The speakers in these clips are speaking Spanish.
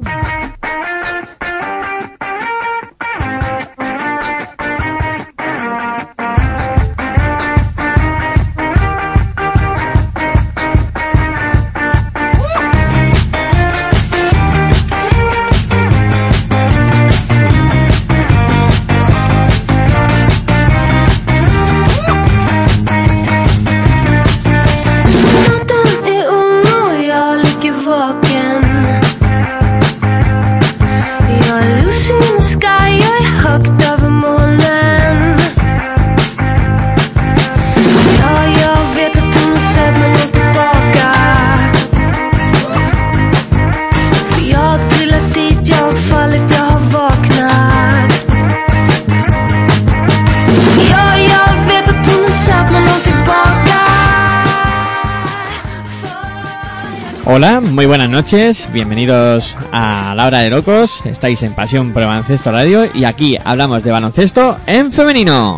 Hola, noches, bienvenidos a La Hora de Locos, estáis en Pasión por Baloncesto Radio y aquí hablamos de baloncesto en femenino.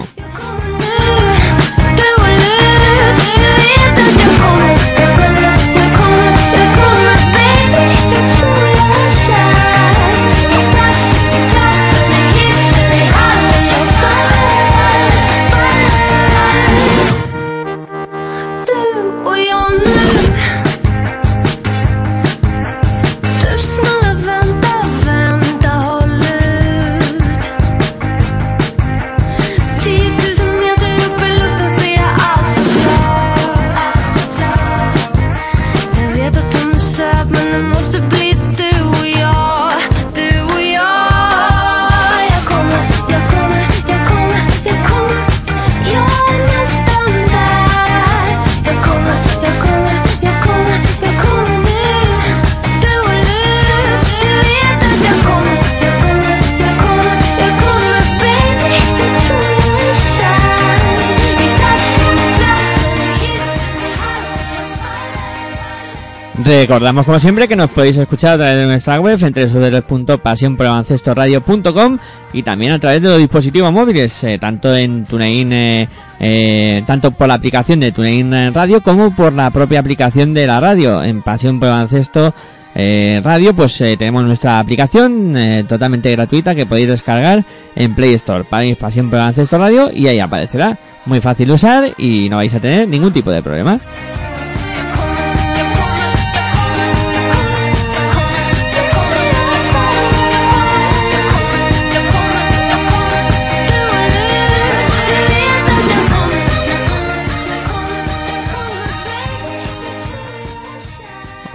Recordamos como siempre que nos podéis escuchar a través de nuestra web en www.pasionprobaloncestoradio.com y también a través de los dispositivos móviles, eh, tanto en TuneIn, eh, eh, tanto por la aplicación de TuneIn Radio como por la propia aplicación de la radio. En Pasión por Baloncesto Radio pues tenemos nuestra aplicación totalmente gratuita que podéis descargar en Play Store. para Pasión por Radio y ahí aparecerá. Muy fácil de usar y no vais a tener ningún tipo de problemas.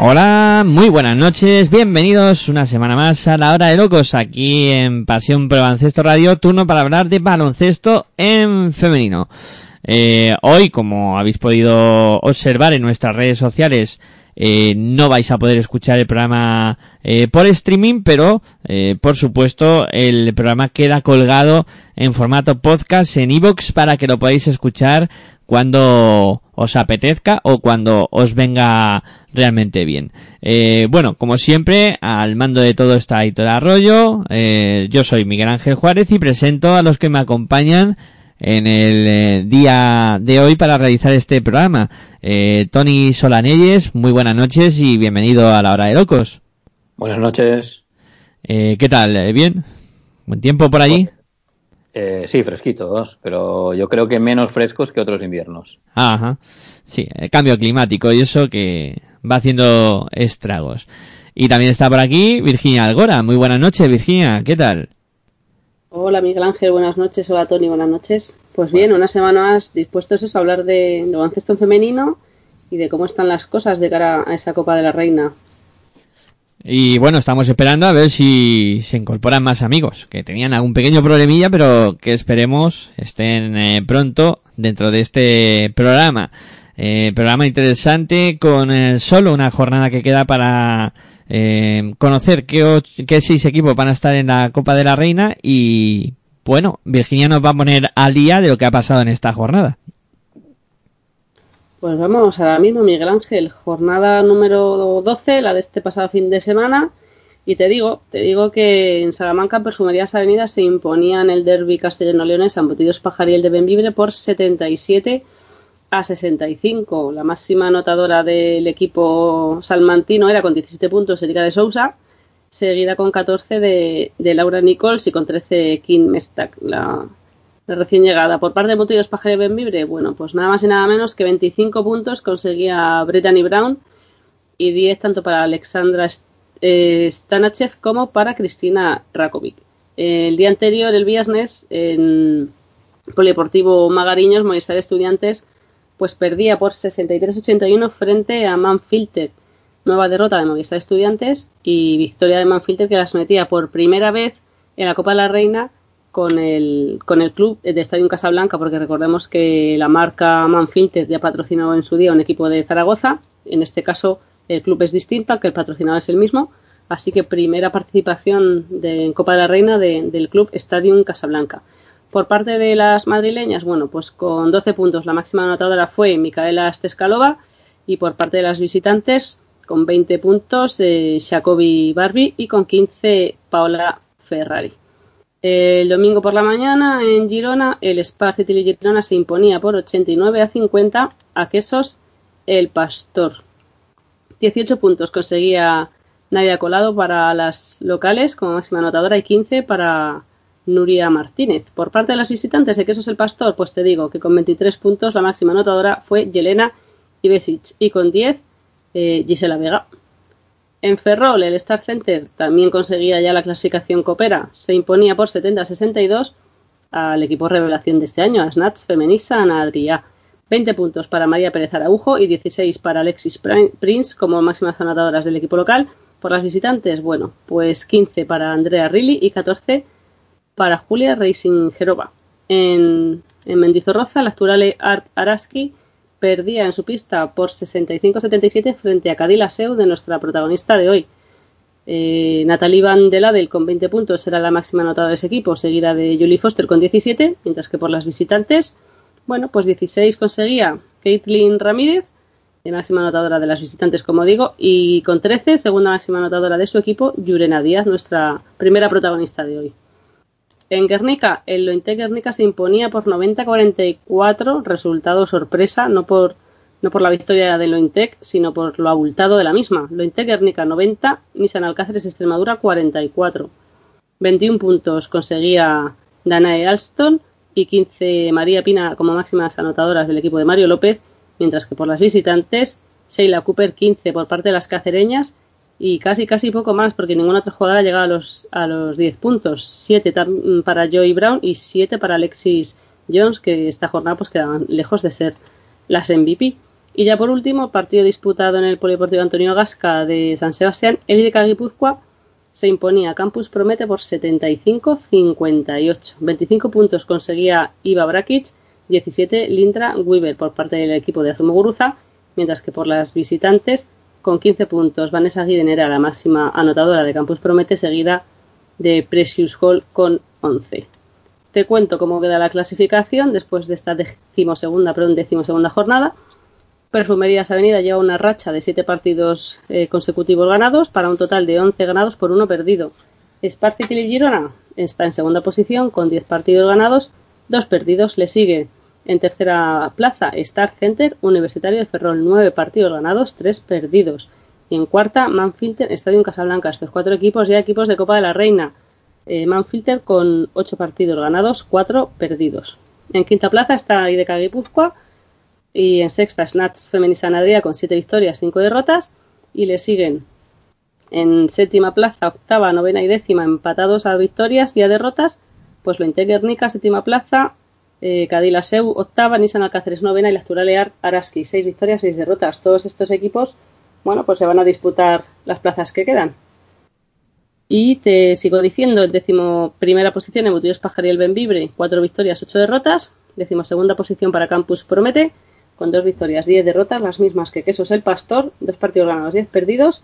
Hola, muy buenas noches, bienvenidos una semana más a la hora de locos aquí en Pasión Pro Baloncesto Radio, turno para hablar de baloncesto en femenino. Eh, hoy, como habéis podido observar en nuestras redes sociales, eh, no vais a poder escuchar el programa eh, por streaming, pero por supuesto el programa queda colgado en formato podcast en iBox para que lo podáis escuchar cuando os apetezca o cuando os venga realmente bien. Eh, bueno, como siempre, al mando de todo está Aitor Arroyo, eh, yo soy Miguel Ángel Juárez y presento a los que me acompañan en el eh, día de hoy para realizar este programa. Tony Solanelles, muy buenas noches y bienvenido a la hora de locos. Buenas noches. ¿Qué tal? ¿Bien? ¿Buen tiempo por allí? Eh, sí, fresquitos, pero yo creo que menos frescos que otros inviernos. Ajá. Sí, el cambio climático y eso que va haciendo estragos. Y también está por aquí Virginia Algora. Muy buenas noches, Virginia. ¿Qué tal? Hola, Miguel Ángel. Buenas noches. Hola, Tony. Buenas noches. Pues bien, una semana más dispuestos a hablar de, de baloncesto femenino y de cómo están las cosas de cara a esa Copa de la Reina. Y bueno, estamos esperando a ver si se incorporan más amigos, que tenían algún pequeño problemilla, pero que esperemos estén eh, pronto dentro de este programa. Eh, programa interesante con eh, solo una jornada que queda para conocer qué, qué seis equipos van a estar en la Copa de la Reina y bueno, Virginia nos va a poner al día de lo que ha pasado en esta jornada. Pues vamos ahora mismo, Miguel Ángel, jornada número 12, la de este pasado fin de semana. Y te digo, te digo que en Salamanca, Perfumerías Avenida se imponían el derby castellano-leones Embutidos Pajariel de Benvibre por 77 a 65. La máxima anotadora del equipo salmantino era con 17 puntos Erika de Sousa. seguida con 14 de, Laura Nichols y con 13 Kim Mestak, la, recién llegada. Por parte de Motivos Paje de Benvibre, bueno, pues nada más y nada menos que 25 puntos conseguía Brittany Brown y 10 tanto para Alexandra eh, Stanachev como para Cristina Rakovic. El día anterior, el viernes, en Polideportivo Magariños, Movistar Estudiantes, pues perdía por 63-81 frente a Manfilter. Nueva derrota de Movistar Estudiantes y victoria de Manfilter que las metía por primera vez en la Copa de la Reina con el, con el club de Estadio Casablanca, porque recordemos que la marca Manfilter ya patrocinó en su día un equipo de Zaragoza. En este caso, el club es distinto, aunque el patrocinador es el mismo. Así que primera participación de, en Copa de la Reina del club Estadio Casablanca. Por parte de las madrileñas, bueno, pues con 12 puntos la máxima anotadora fue Micaela Steskalova y por parte de las visitantes con 20 puntos eh, Jacobi Barbie y con 15 Paola Ferrari. El domingo por la mañana en Girona el Spar City Girona se imponía por 89 a 50 a Quesos el Pastor. 18 puntos conseguía Nadia Colado para las locales como máxima anotadora y 15 para Nuria Martínez. Por parte de las visitantes de Quesos el Pastor, pues te digo que con 23 puntos la máxima anotadora fue Yelena Ibesic y con 10 eh, Gisela Vega. En Ferrol, el Star Center también conseguía ya la clasificación Coopera. Se imponía por 70-62 al equipo revelación de este año, a Snatch Femenisa Adrià. 20 puntos para María Pérez Araujo y 16 para Alexis Prince como máximas anotadoras del equipo local. Por las visitantes, bueno, pues 15 para Andrea Rilli y 14 para Julia Racing Jerova. En, en Mendizorroza, la actual Art Araski perdía en su pista por 65-77 frente a Cadila Seu de nuestra protagonista de hoy. Eh, Natalie Van de Ladel con 20 puntos era la máxima anotada de ese equipo, seguida de Julie Foster con 17, mientras que por las visitantes, bueno, pues 16 conseguía Caitlin Ramírez, la máxima anotadora de las visitantes, como digo, y con 13, segunda máxima anotadora de su equipo, Yurena Díaz, nuestra primera protagonista de hoy. En Guernica, el Lointe Guernica se imponía por 90-44, resultado sorpresa, no por, no por la victoria de Lointec, sino por lo abultado de la misma. Lointec Guernica 90, Nissan Alcáceres Extremadura 44. 21 puntos conseguía Danae Alston y 15 María Pina como máximas anotadoras del equipo de Mario López, mientras que por las visitantes, Sheila Cooper 15 por parte de las cacereñas y casi casi poco más porque ninguna otra jugadora llegado a los a los 10 puntos. 7 para Joey Brown y 7 para Alexis Jones que esta jornada pues quedaban lejos de ser las MVP y ya por último partido disputado en el Polideportivo Antonio Gasca de San Sebastián el de Guipúzcoa se imponía. Campus Promete por 75-58 25 puntos conseguía Iva Brakic 17 Lindra Weaver por parte del equipo de Azumoguruza mientras que por las visitantes con 15 puntos. Vanessa Guiden era la máxima anotadora de Campus Promete, seguida de Precious Hall con 11. Te cuento cómo queda la clasificación después de esta decimosegunda, perdón, decimosegunda jornada. Perfumerías Avenida lleva una racha de 7 partidos eh, consecutivos ganados para un total de 11 ganados por uno perdido. Sparci Girona está en segunda posición con 10 partidos ganados, 2 perdidos. Le sigue en tercera plaza, Star Center, Universitario de Ferrol, nueve partidos ganados, tres perdidos. Y en cuarta, Manfilter, Estadio en Casablanca. Estos cuatro equipos ya equipos de Copa de la Reina. Eh, Manfilter con ocho partidos ganados, cuatro perdidos. En quinta plaza está IDK Guipúzcoa. Y en sexta, Snats Femenisa Sanadría con siete victorias, cinco derrotas. Y le siguen en séptima plaza, octava, novena y décima empatados a victorias y a derrotas. Pues lo Guernica, séptima plaza, eh, octava, Nissan Alcáceres novena y la Actual Araski, seis victorias, seis derrotas. Todos estos equipos, bueno, pues se van a disputar las plazas que quedan. Y te sigo diciendo, en décimo primera posición, Embutidos Pajariel Benvibre, cuatro victorias, ocho derrotas. Décimo segunda posición para Campus Promete, con dos victorias, diez derrotas, las mismas que Quesos el Pastor, dos partidos ganados, diez perdidos.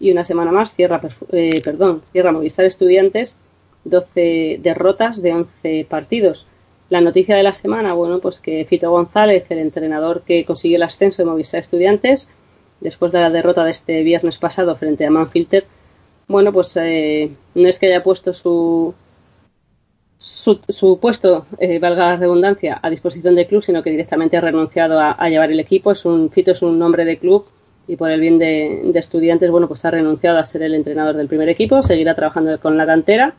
Y una semana más cierra, eh, perdón, cierra Movistar Estudiantes, doce derrotas de once partidos. La noticia de la semana, bueno, pues que Fito González, el entrenador que consiguió el ascenso de Movistar Estudiantes, después de la derrota de este viernes pasado frente a Manfilter, bueno, pues eh, no es que haya puesto su, su, puesto, eh, valga la redundancia, a disposición del club, sino que directamente ha renunciado a, llevar el equipo. Es un Fito es un nombre de club y por el bien de, estudiantes, bueno, pues ha renunciado a ser el entrenador del primer equipo, seguirá trabajando con la cantera.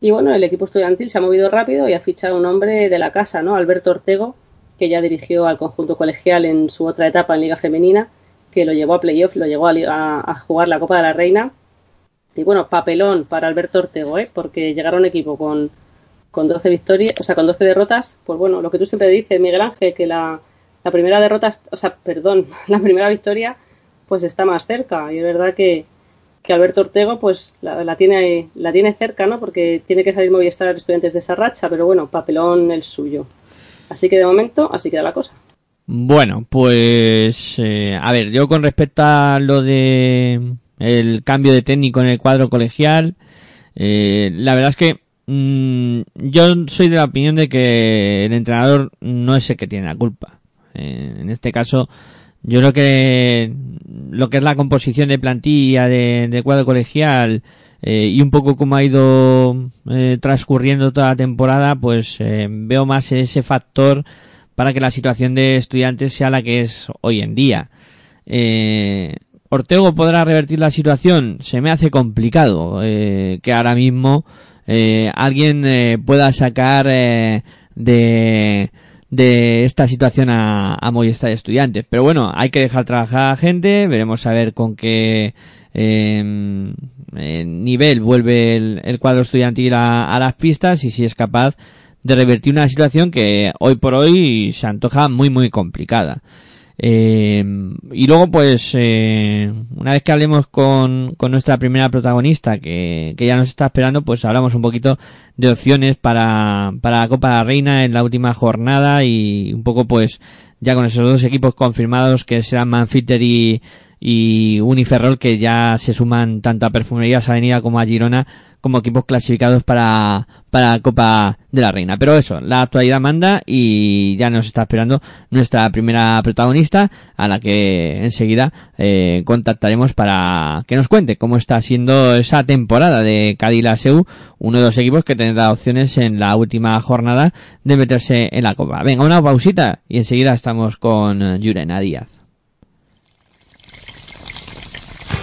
Y bueno, el equipo estudiantil se ha movido rápido y ha fichado un hombre de la casa, ¿no? Alberto Ortego, que ya dirigió al conjunto colegial en su otra etapa en Liga Femenina, que lo llevó a playoff, lo llevó a, jugar la Copa de la Reina. Y bueno, papelón para Alberto Ortego, ¿eh? porque llegar a un equipo con, con 12 victorias, o sea, con 12 derrotas, pues bueno, lo que tú siempre dices, Miguel Ángel, que la, la primera derrota, o sea, perdón, la primera victoria, pues está más cerca. Y es verdad que, que Alberto Ortego, pues la, tiene, la tiene cerca, ¿no? Porque tiene que salir Movistar estudiantes de esa racha, pero bueno, papelón el suyo. Así que de momento, así queda la cosa. Bueno, pues eh, a ver, yo con respecto a lo de el cambio de técnico en el cuadro colegial, eh, la verdad es que mm, yo soy de la opinión de que el entrenador no es el que tiene la culpa. Eh, en este caso, yo creo que lo que es la composición de plantilla de, cuadro colegial eh, y un poco cómo ha ido eh, transcurriendo toda la temporada, pues veo más ese factor para que la situación de estudiantes sea la que es hoy en día. Ortego podrá revertir la situación, se me hace complicado que ahora mismo alguien pueda sacar de de esta situación a, a Movistar Estudiantes. Pero bueno, hay que dejar trabajar a gente, veremos a ver con qué em, eh, nivel vuelve el, cuadro estudiantil a, a, las pistas y si es capaz de revertir una situación que hoy por hoy se antoja muy muy complicada. Eh, y luego, pues, eh, una vez que hablemos con, con nuestra primera protagonista, que, que, ya nos está esperando, pues hablamos un poquito de opciones para, para la Copa de la Reina en la última jornada y un poco, pues, ya con esos dos equipos confirmados que serán Manfitter y, y Uniferrol, que ya se suman tanto a Perfumerías Avenida como a Girona como equipos clasificados para, para la Copa de la Reina. Pero eso, la actualidad manda y ya nos está esperando nuestra primera protagonista, a la que enseguida eh, contactaremos para que nos cuente cómo está siendo esa temporada de Seu, uno de los equipos que tendrá opciones en la última jornada de meterse en la Copa. Venga, una pausita y enseguida estamos con Yurena Díaz.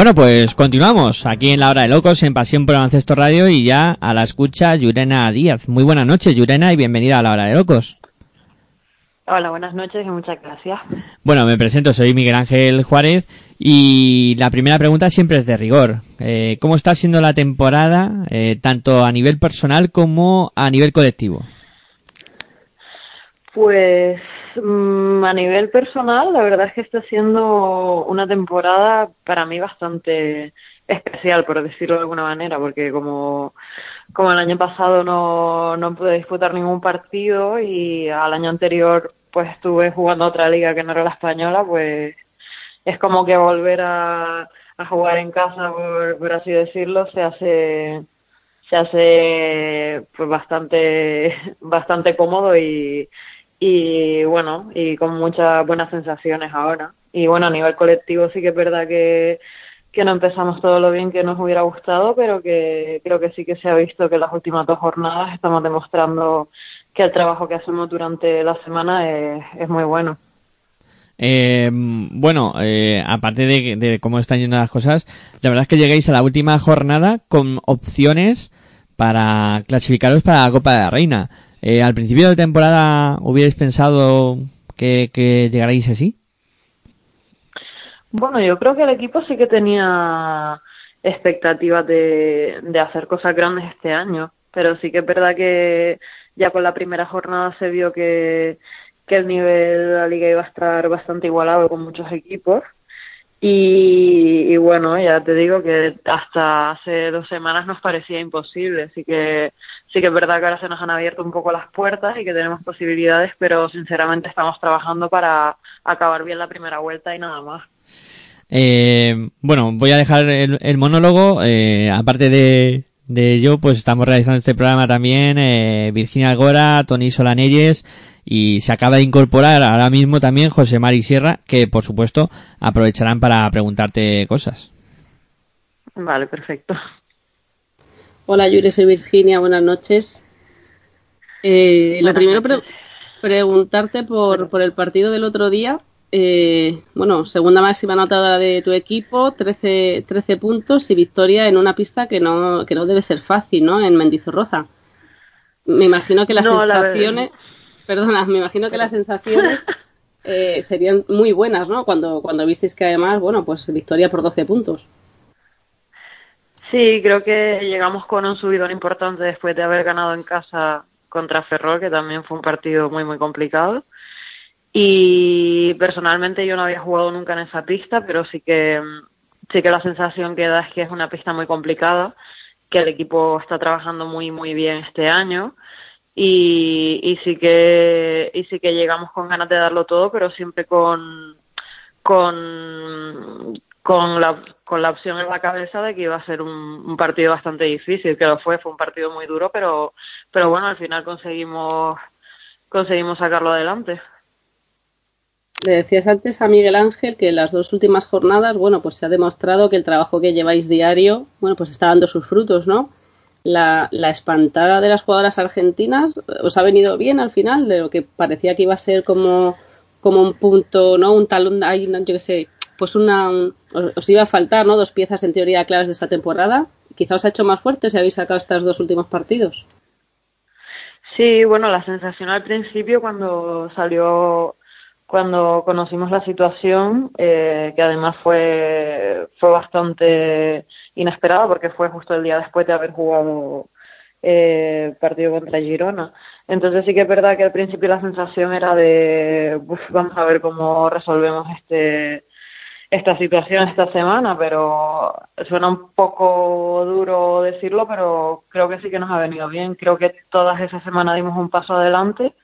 Bueno, pues continuamos aquí en la hora de locos en Pasión por el Radio y ya a la escucha Yurena Díaz. Muy buenas noches, Yurena, y bienvenida a la hora de locos. Hola, buenas noches y muchas gracias. Bueno, me presento, soy Miguel Ángel Juárez y la primera pregunta siempre es de rigor. Eh, ¿Cómo está siendo la temporada, eh, tanto a nivel personal como a nivel colectivo? Pues Mm, a nivel personal, la verdad es que está siendo una temporada para mí bastante especial, por decirlo de alguna manera, porque como, como el año pasado no, no pude disputar ningún partido y al año anterior pues estuve jugando otra liga que no era la española, pues es como que volver a, a jugar en casa, por, por así decirlo, se hace se hace pues bastante bastante cómodo y, y bueno, y con muchas buenas sensaciones ahora. Y bueno, a nivel colectivo sí que es verdad que, que no empezamos todo lo bien que nos hubiera gustado, pero que creo que sí que se ha visto que las últimas dos jornadas estamos demostrando que el trabajo que hacemos durante la semana es, muy bueno. Eh, bueno, eh, aparte de, cómo están yendo las cosas, la verdad es que llegáis a la última jornada con opciones para clasificaros para la Copa de la Reina. Eh, ¿Al principio de temporada hubierais pensado que, que llegarais así? Bueno, yo creo que el equipo sí que tenía expectativas de, de hacer cosas grandes este año, pero sí que es verdad que ya con la primera jornada se vio que, que el nivel de la liga iba a estar bastante igualado con muchos equipos. Y, y, bueno, ya te digo que hasta hace dos semanas nos parecía imposible, así que sí que es verdad que ahora se nos han abierto un poco las puertas y que tenemos posibilidades, pero sinceramente estamos trabajando para acabar bien la primera vuelta y nada más. Eh, bueno, voy a dejar el, monólogo. Eh, aparte de, de yo, pues estamos realizando este programa también eh, Virginia Algora, Tony Solanelles y se acaba de incorporar ahora mismo también José Mari Sierra, que por supuesto aprovecharán para preguntarte cosas. Vale, perfecto. Hola Yuri, soy Virginia, buenas noches. Eh, lo primero, preguntarte por, por el partido del otro día eh, bueno, segunda máxima nota de tu equipo, 13, 13 puntos y victoria en una pista que no, que no debe ser fácil, ¿no? En Mendizorroza. Me imagino que las sensaciones, perdona, me imagino que las sensaciones eh, serían muy buenas, ¿no? Cuando, cuando visteis que además, bueno, pues victoria por 12 puntos. Sí, creo que llegamos con un subidón importante después de haber ganado en casa contra Ferrol, que también fue un partido muy, muy complicado. Y personalmente yo no había jugado nunca en esa pista, pero sí que, sí que la sensación que da es que es una pista muy complicada, que el equipo está trabajando muy, muy bien este año. Y, y sí que y sí que llegamos con ganas de darlo todo pero siempre con con con la, con la opción en la cabeza de que iba a ser un, partido bastante difícil, que lo fue, fue un partido muy duro, pero, pero bueno, al final conseguimos, conseguimos sacarlo adelante le decías antes a Miguel Ángel que en las dos últimas jornadas, bueno, pues se ha demostrado que el trabajo que lleváis diario, bueno, pues está dando sus frutos, ¿no? La, la espantada de las jugadoras argentinas os ha venido bien al final, de lo que parecía que iba a ser como, como un punto, ¿no? Un talón, yo qué sé, pues una, os, iba a faltar, ¿no? Dos piezas en teoría claves de esta temporada. Quizá os ha hecho más fuerte si habéis sacado estos dos últimos partidos. Sí, bueno, la sensación al principio cuando salió cuando conocimos la situación, eh, que además fue, fue bastante inesperada porque fue justo el día después de haber jugado eh, partido contra Girona. Entonces sí que es verdad que al principio la sensación era de, vamos a ver cómo resolvemos este esta situación esta semana, pero suena un poco duro decirlo, pero creo que sí que nos ha venido bien. Creo que todas esas semanas dimos un paso adelante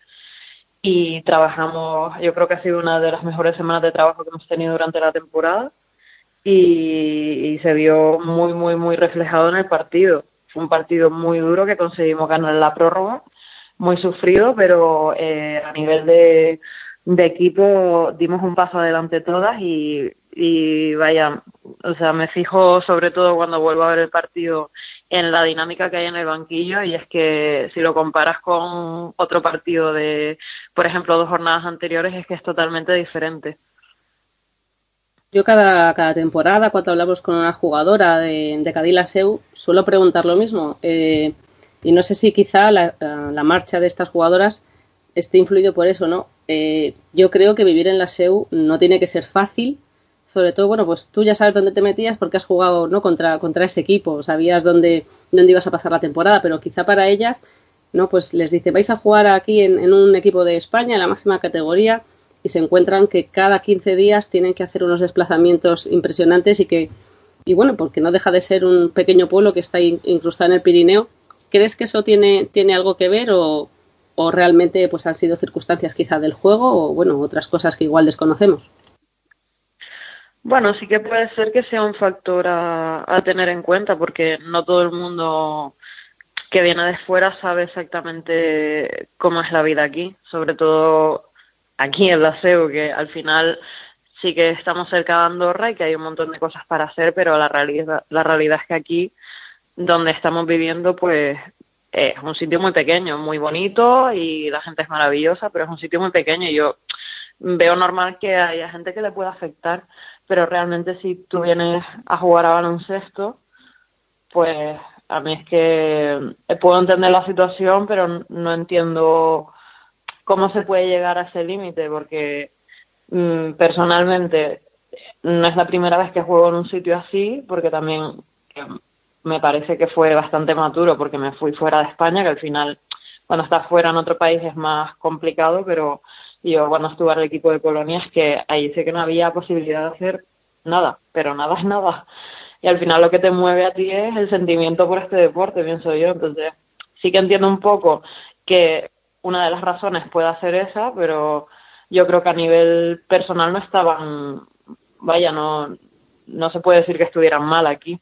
y trabajamos, yo creo que ha sido una de las mejores semanas de trabajo que hemos tenido durante la temporada y, se vio muy, muy, muy reflejado en el partido. Fue un partido muy duro que conseguimos ganar la prórroga, muy sufrido, pero eh, a nivel de, de equipo dimos un paso adelante todas y, y vaya, o sea, me fijo sobre todo cuando vuelvo a ver el partido en la dinámica que hay en el banquillo y es que si lo comparas con otro partido de, por ejemplo, dos jornadas anteriores, es que es totalmente diferente. Yo cada, cada temporada, cuando hablamos con una jugadora de, de Cadilla suelo preguntar lo mismo. Eh, y no sé si quizá la, la, marcha de estas jugadoras esté influido por eso, ¿no? Eh, yo creo que vivir en la SEU no tiene que ser fácil, sobre todo, bueno, pues tú ya sabes dónde te metías porque has jugado ¿no? contra, contra ese equipo, sabías dónde, dónde ibas a pasar la temporada, pero quizá para ellas, ¿no? Pues les dice, vais a jugar aquí en, en un equipo de España, en la máxima categoría, y se encuentran que cada 15 días tienen que hacer unos desplazamientos impresionantes y que, y bueno, porque no deja de ser un pequeño pueblo que está incrustado en el Pirineo, ¿crees que eso tiene, tiene algo que ver o, o realmente pues han sido circunstancias quizá del juego o bueno, otras cosas que igual desconocemos? Bueno, sí que puede ser que sea un factor a, a, tener en cuenta, porque no todo el mundo que viene de fuera sabe exactamente cómo es la vida aquí, sobre todo aquí en la SEU, que al final sí que estamos cerca de Andorra y que hay un montón de cosas para hacer, pero la realidad, la realidad es que aquí, donde estamos viviendo, pues es un sitio muy pequeño, muy bonito y la gente es maravillosa, pero es un sitio muy pequeño. Y yo veo normal que haya gente que le pueda afectar, pero realmente si tú vienes a jugar a baloncesto, pues a mí es que puedo entender la situación, pero no entiendo cómo se puede llegar a ese límite, porque mm, personalmente no es la primera vez que juego en un sitio así, porque también eh, me parece que fue bastante maturo, porque me fui fuera de España, que al final cuando estás fuera en otro país es más complicado, pero yo cuando estuve el equipo de Polonia es que ahí sé que no había posibilidad de hacer nada, pero nada es nada. Y al final lo que te mueve a ti es el sentimiento por este deporte, pienso yo. Entonces, sí que entiendo un poco que una de las razones puede ser esa, pero yo creo que a nivel personal no estaban, vaya, no, no se puede decir que estuvieran mal aquí.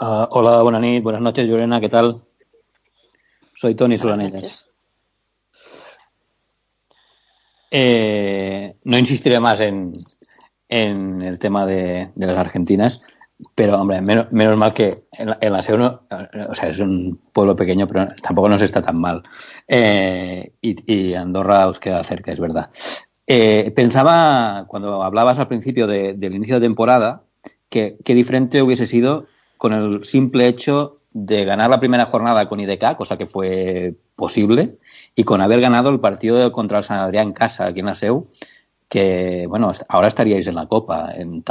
Uh, hola, buenas noches, buenas noches, Llorena, ¿qué tal? Soy Tony Solanelles. Eh, no insistiré más en, en el tema de, las argentinas, pero hombre, menos, mal que en la, en o sea, es un pueblo pequeño, pero tampoco nos está tan mal. Eh, y, Andorra os queda cerca, es verdad. Eh, pensaba, cuando hablabas al principio del inicio de temporada, que qué diferente hubiese sido con el simple hecho de ganar la primera jornada con IDK, cosa que fue posible, y con haber ganado el partido contra el San Adrián en casa, aquí en la SEU, que, bueno, ahora estaríais en la Copa. En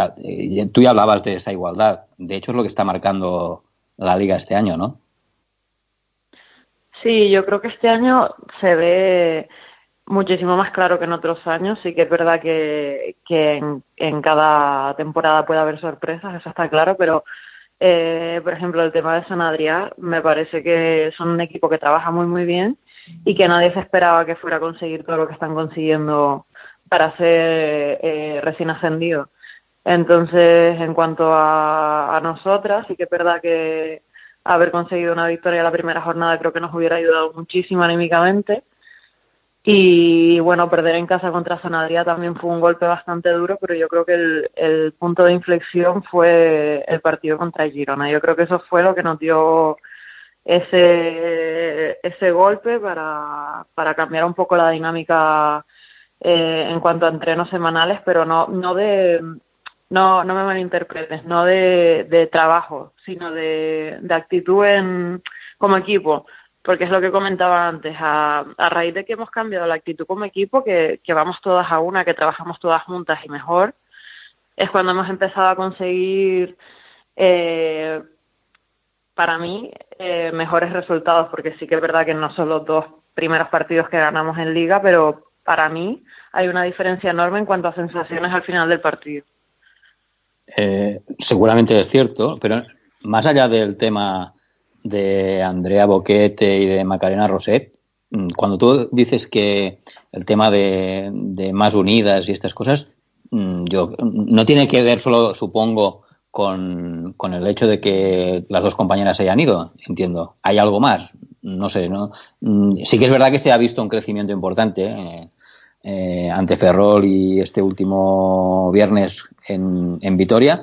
tú ya hablabas de esa igualdad. De hecho, es lo que está marcando la Liga este año, ¿no? Sí, yo creo que este año se ve muchísimo más claro que en otros años. Sí que es verdad que, en, en, cada temporada puede haber sorpresas, eso está claro, pero eh, por ejemplo, el tema de San Adrián me parece que son un equipo que trabaja muy, muy bien y que nadie se esperaba que fuera a conseguir todo lo que están consiguiendo para ser eh, recién ascendido. Entonces, en cuanto a, a nosotras, sí que es verdad que haber conseguido una victoria en la primera jornada creo que nos hubiera ayudado muchísimo anímicamente y bueno, perder en casa contra Sanadría también fue un golpe bastante duro, pero yo creo que el, el, punto de inflexión fue el partido contra Girona. Yo creo que eso fue lo que nos dio ese, ese golpe para, para cambiar un poco la dinámica eh, en cuanto a entrenos semanales, pero no, no de no, no me malinterpretes, no de, de trabajo, sino de, de actitud en, como equipo porque es lo que comentaba antes, a, raíz de que hemos cambiado la actitud como equipo, que, vamos todas a una, que trabajamos todas juntas y mejor, es cuando hemos empezado a conseguir, eh, para mí, eh, mejores resultados, porque sí que es verdad que no son los dos primeros partidos que ganamos en liga, pero para mí hay una diferencia enorme en cuanto a sensaciones al final del partido. Eh, seguramente es cierto, pero más allá del tema de Andrea Boquete y de Macarena Roset, mm, cuando tú dices que el tema de, más unidas y estas cosas, mm, yo no tiene que ver solo, supongo, con, el hecho de que las dos compañeras hayan ido, entiendo. Hay algo más, no sé, ¿no? Mm, sí que es verdad que se ha visto un crecimiento importante eh, eh, ante Ferrol y este último viernes en, en Vitoria,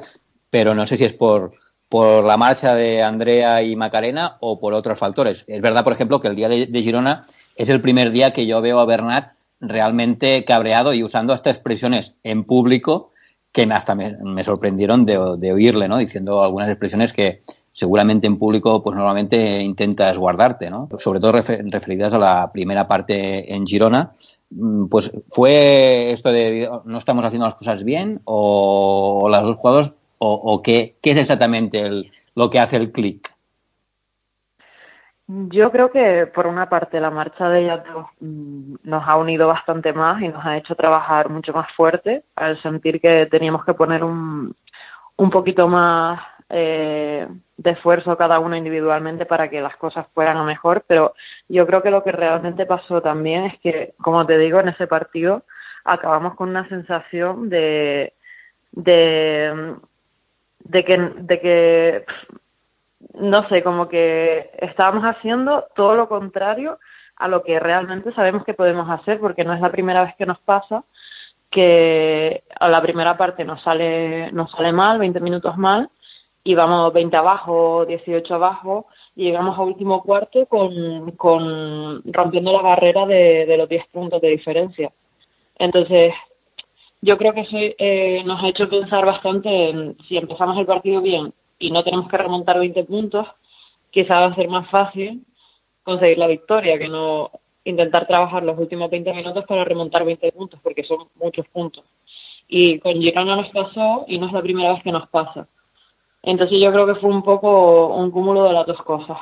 pero no sé si es por por la marcha de Andrea y Macarena o por otros factores. Es verdad, por ejemplo, que el día de, Girona es el primer día que yo veo a Bernat realmente cabreado y usando estas expresiones en público que hasta me, sorprendieron de, oírle, ¿no? Diciendo algunas expresiones que seguramente en público pues normalmente intentas guardarte, ¿no? Sobre todo referidas a la primera parte en Girona, mm, pues fue esto de no estamos haciendo las cosas bien o, o los dos jugadores o, qué, es exactamente lo que hace el clic? Yo creo que por una parte la marcha de ellas mm, nos ha unido bastante más y nos ha hecho trabajar mucho más fuerte al sentir que teníamos que poner un, un poquito más eh, de esfuerzo cada uno individualmente para que las cosas fueran a mejor, pero yo creo que lo que realmente pasó también es que, como te digo, en ese partido acabamos con una sensación de, de de que, de que, no sé, como que estábamos haciendo todo lo contrario a lo que realmente sabemos que podemos hacer, porque no es la primera vez que nos pasa que a la primera parte nos sale, nos sale mal, 20 minutos mal, y vamos 20 abajo, 18 abajo, y llegamos a último cuarto con, con rompiendo la barrera de, de los 10 puntos de diferencia. Entonces, yo creo que eso eh, nos ha hecho pensar bastante en si empezamos el partido bien y no tenemos que remontar 20 puntos, quizá va a ser más fácil conseguir la victoria que no intentar trabajar los últimos 20 minutos para remontar 20 puntos, porque son muchos puntos. Y con Girona nos pasó y no es la primera vez que nos pasa. Entonces yo creo que fue un poco un cúmulo de las dos cosas.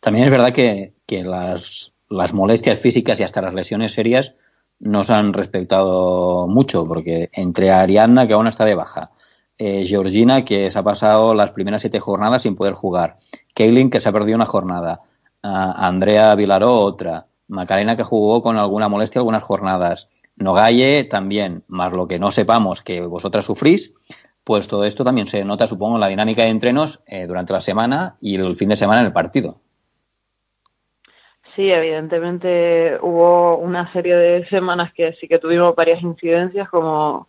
También es verdad que, que las, las molestias físicas y hasta las lesiones serias nos han respetado mucho, porque entre Ariadna, que aún está de baja, eh, Georgina, que se ha pasado las primeras siete jornadas sin poder jugar, Kaylin, que se ha perdido una jornada, Andrea Vilaró otra, Macarena, que jugó con alguna molestia algunas jornadas, Nogalle también, más lo que no sepamos que vosotras sufrís, pues todo esto también se nota, supongo, en la dinámica de entrenos eh, durante la semana y el fin de semana en el partido. Sí, evidentemente hubo una serie de semanas que sí que tuvimos varias incidencias, como,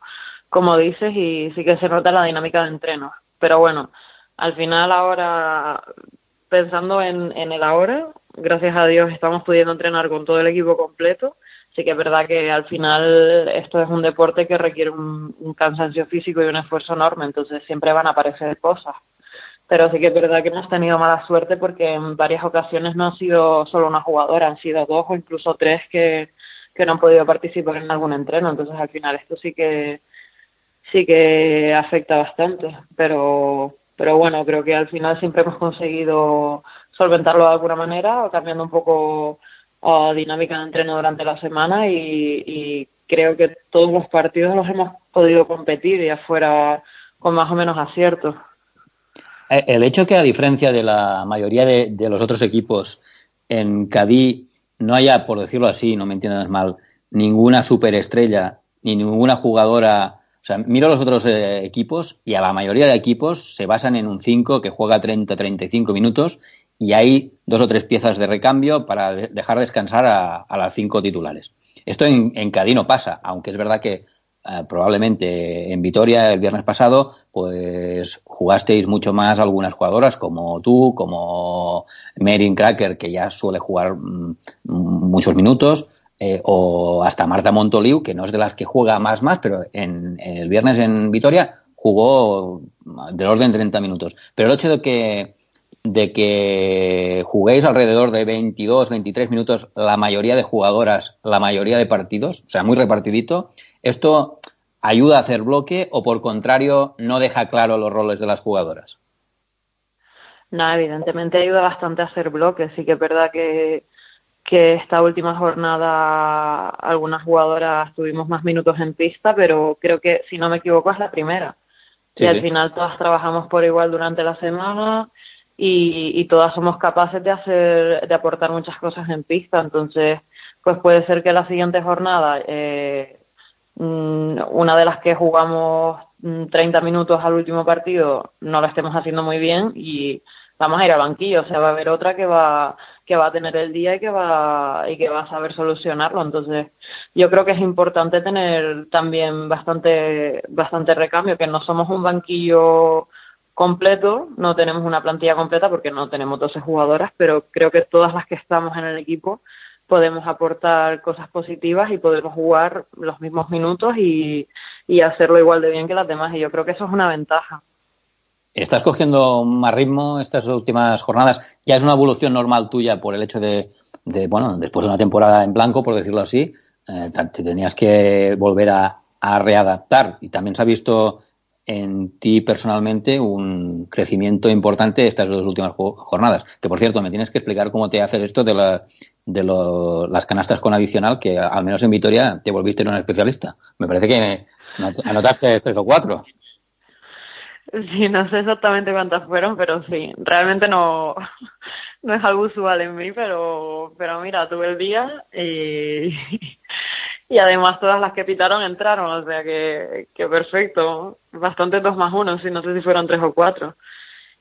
como dices, y sí que se nota la dinámica de entreno. Pero bueno, al final ahora, pensando en, en el ahora, gracias a Dios estamos pudiendo entrenar con todo el equipo completo. Sí que es verdad que al final esto es un deporte que requiere un cansancio físico y un esfuerzo enorme, entonces siempre van a aparecer cosas pero sí que es verdad que hemos tenido mala suerte porque en varias ocasiones no ha sido solo una jugadora, han sido dos o incluso tres que, que no han podido participar en algún entreno. Entonces al final esto sí que sí que afecta bastante, pero pero bueno, creo que al final siempre hemos conseguido solventarlo de alguna manera o cambiando un poco la dinámica de entreno durante la semana y, y creo que todos los partidos los hemos podido competir y afuera con más o menos aciertos. Eh, el hecho que, a diferencia de la mayoría de, los otros equipos, en Cadí no haya, por decirlo así, no me entiendas mal, ninguna superestrella ni ninguna jugadora. O sea, miro los otros eh, equipos y a la mayoría de equipos se basan en un 5 que juega 30-35 minutos y hay dos o tres piezas de recambio para dejar descansar a, las cinco titulares. Esto en, en Cadí no pasa, aunque es verdad que probablemente en Vitoria el viernes pasado, pues jugasteis mucho más algunas jugadoras como tú, como Merin Cracker, que ya suele jugar mm, muchos minutos, eh, o hasta Marta Montoliu, que no es de las que juega más más, pero en, en el viernes en Vitoria jugó del orden de 30 minutos. Pero el hecho de que de que juguéis alrededor de 22, 23 minutos la mayoría de jugadoras, la mayoría de partidos, o sea, muy repartidito, ¿esto ayuda a hacer bloque o por contrario no deja claro los roles de las jugadoras? No, evidentemente ayuda bastante a hacer bloque. Sí que es verdad que, que esta última jornada algunas jugadoras tuvimos más minutos en pista, pero creo que, si no me equivoco, es la primera. Sí, y al sí. final todas trabajamos por igual durante la semana y, y, todas somos capaces de hacer, de aportar muchas cosas en pista. Entonces, pues puede ser que la siguiente jornada eh, mm, una de las que jugamos 30 mm, minutos al último partido no lo estemos haciendo muy bien y vamos a ir al banquillo, o sea, va a haber otra que va que va a tener el día y que va y que va a saber solucionarlo. Entonces, yo creo que es importante tener también bastante bastante recambio, que no somos un banquillo completo, no tenemos una plantilla completa porque no tenemos 12 jugadoras, pero creo que todas las que estamos en el equipo podemos aportar cosas positivas y podemos jugar los mismos minutos y, y, hacerlo igual de bien que las demás. Y yo creo que eso es una ventaja. ¿Estás cogiendo más ritmo estas últimas jornadas? ¿Ya es una evolución normal tuya por el hecho de, de bueno, después de una temporada en blanco, por decirlo así, eh, te tenías que volver a, a readaptar y también se ha visto en ti personalmente un crecimiento importante estas dos últimas jornadas. Que por cierto, me tienes que explicar cómo te haces esto de, la, de lo, las canastas con adicional, que al menos en Vitoria te volviste un especialista. Me parece que anotaste tres o cuatro. Sí, no sé exactamente cuántas fueron, pero sí, realmente no, no es algo usual en mí, pero, pero mira, tuve el día y, y además todas las que pitaron entraron, o sea que, que perfecto, bastante dos más uno, si no sé si fueron tres o cuatro.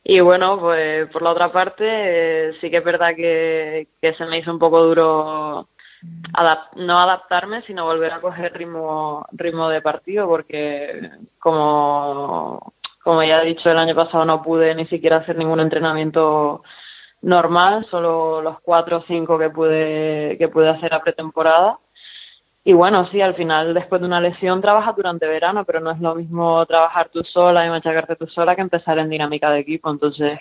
Y bueno, pues por la otra parte, eh, sí que es verdad que, que se me hizo un poco duro no adaptarme, sino volver a coger ritmo, ritmo de partido, porque como, como ya he dicho, el año pasado no pude ni siquiera hacer ningún entrenamiento normal, solo los cuatro o cinco que pude, que pude hacer a pretemporada. Y bueno, sí, al final después de una lesión trabajas durante verano, pero no es lo mismo trabajar tú sola y machacarte tú sola que empezar en dinámica de equipo. Entonces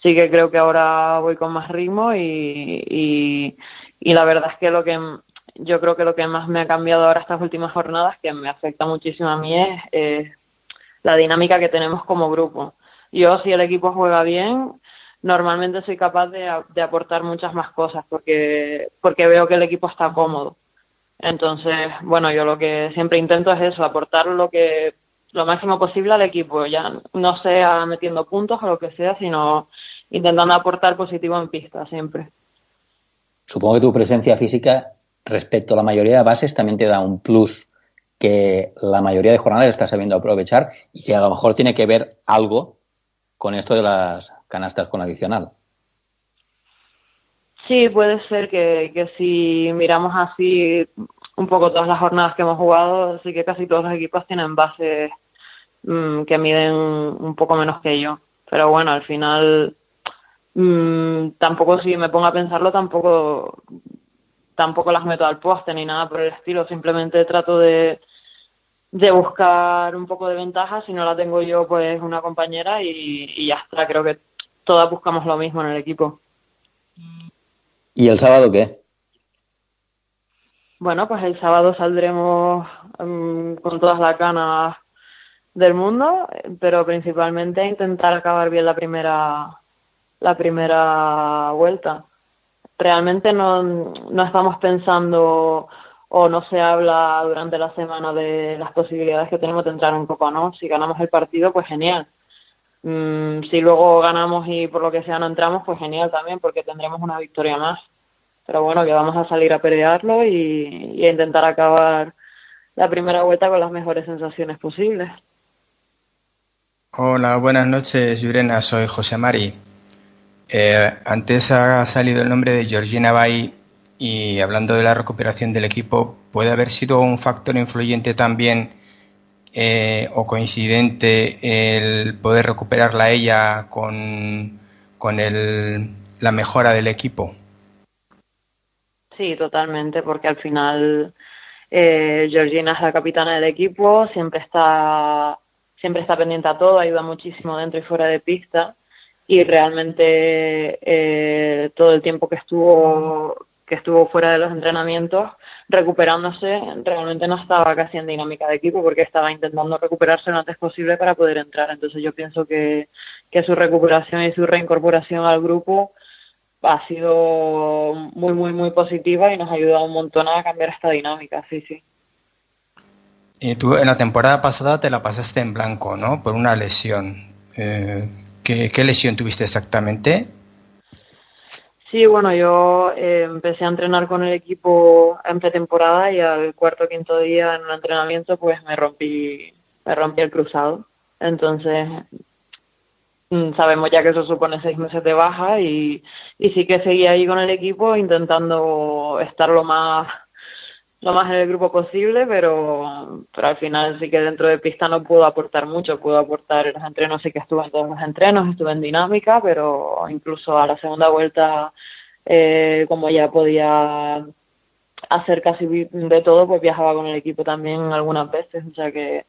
sí que creo que ahora voy con más ritmo y, y, la verdad es que lo que yo creo que lo que más me ha cambiado ahora estas últimas jornadas, que me afecta muchísimo a mí, es la dinámica que tenemos como grupo. Yo, si el equipo juega bien, normalmente soy capaz de, de, aportar muchas más cosas porque, porque veo que el equipo está cómodo. Entonces, bueno, yo lo que siempre intento es eso, aportar lo que lo máximo posible al equipo, ya no sea metiendo puntos o lo que sea, sino intentando aportar positivo en pista siempre. Supongo que tu presencia física respecto a la mayoría de bases también te da un plus que la mayoría de jornadas está sabiendo aprovechar y que a lo mejor tiene que ver algo con esto de las canastas con adicional. Sí, puede ser que, que si miramos así un poco todas las jornadas que hemos jugado, sí que casi todos los equipos tienen bases mm, que miden un poco menos que yo. Pero bueno, al final mmm, tampoco si me pongo a pensarlo, tampoco tampoco las meto al poste ni nada por el estilo. Simplemente trato de, de buscar un poco de ventaja. Si no la tengo yo, pues una compañera y, y ya está. Creo que todas buscamos lo mismo en el equipo. ¿Y el sábado qué? Bueno, pues el sábado saldremos um, con todas las ganas del mundo, pero principalmente intentar acabar bien la primera la primera vuelta. Realmente no, no estamos pensando o no se habla durante la semana de las posibilidades que tenemos de entrar en Copa, ¿no? Si ganamos el partido, pues genial. Mm, si luego ganamos y por lo que sea no entramos, pues genial también, porque tendremos una victoria más. Pero bueno, que vamos a salir a pelearlo y, a intentar acabar la primera vuelta con las mejores sensaciones posibles. Hola, buenas noches, Yurena. Soy José Mari. Eh, antes ha salido el nombre de Georgina Bay y hablando de la recuperación del equipo, ¿puede haber sido un factor influyente también eh, o coincidente el poder recuperarla ella con, con el, la mejora del equipo. Sí, totalmente, porque al final eh, Georgina es la capitana del equipo, siempre está, siempre está pendiente a todo, ayuda muchísimo dentro y fuera de pista y realmente eh, todo el tiempo que estuvo que estuvo fuera de los entrenamientos recuperándose, realmente no estaba casi en dinámica de equipo porque estaba intentando recuperarse lo antes posible para poder entrar. Entonces yo pienso que, que su recuperación y su reincorporación al grupo ha sido muy, muy, muy positiva y nos ha ayudado un montón a cambiar esta dinámica, sí, sí. Y tú en la temporada pasada te la pasaste en blanco, ¿no? Por una lesión. Eh, ¿qué, ¿Qué lesión tuviste exactamente? Sí, bueno, yo eh, empecé a entrenar con el equipo en pretemporada y al cuarto o quinto día en un entrenamiento pues me rompí, me rompí el cruzado. Entonces mm, sabemos ya que eso supone seis meses de baja y, y sí que seguí ahí con el equipo intentando estar lo más lo más en el grupo posible, pero, pero al final sí que dentro de pista no puedo aportar mucho, puedo aportar en los entrenos, sí que estuve en todos los entrenos, estuve en dinámica, pero incluso a la segunda vuelta, eh, como ya podía hacer casi de todo, pues viajaba con el equipo también algunas veces, o sea que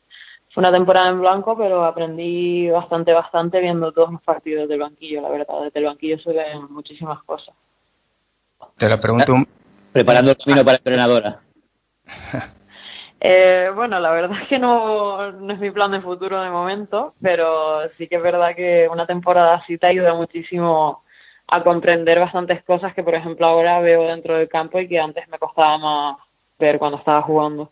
fue una temporada en blanco, pero aprendí bastante, bastante viendo todos los partidos del banquillo, la verdad, desde el banquillo se ven muchísimas cosas. Te lo pregunto. Preparando el camino para entrenadora. Eh, bueno, la verdad es que no, no, es mi plan de futuro de momento, pero sí que es verdad que una temporada así te ayuda muchísimo a comprender bastantes cosas que, por ejemplo, ahora veo dentro del campo y que antes me costaba más ver cuando estaba jugando.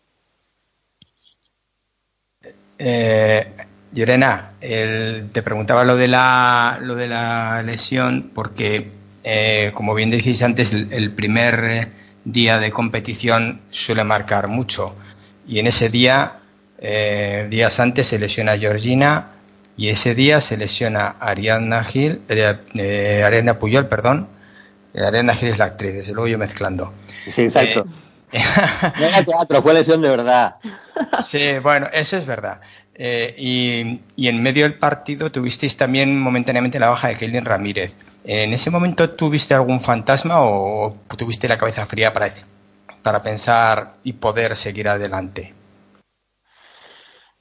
Eh, te preguntaba lo de la, lo de la lesión porque, eh, como bien decís antes, el primer día de competición suele marcar mucho. Y en ese día, eh, días antes, se lesiona Georgina y ese día se lesiona Ariadna Gil, eh, eh Ariadna Puyol, perdón. Eh, Ariadna Gil es la actriz, desde luego yo mezclando. Sí, exacto. no era teatro, fue lesión de verdad. Sí, bueno, eso es verdad. Eh, y, y, en medio del partido tuvisteis también momentáneamente la baja de Keylin Ramírez. ¿En ese momento tuviste algún fantasma o tuviste la cabeza fría para, para pensar y poder seguir adelante?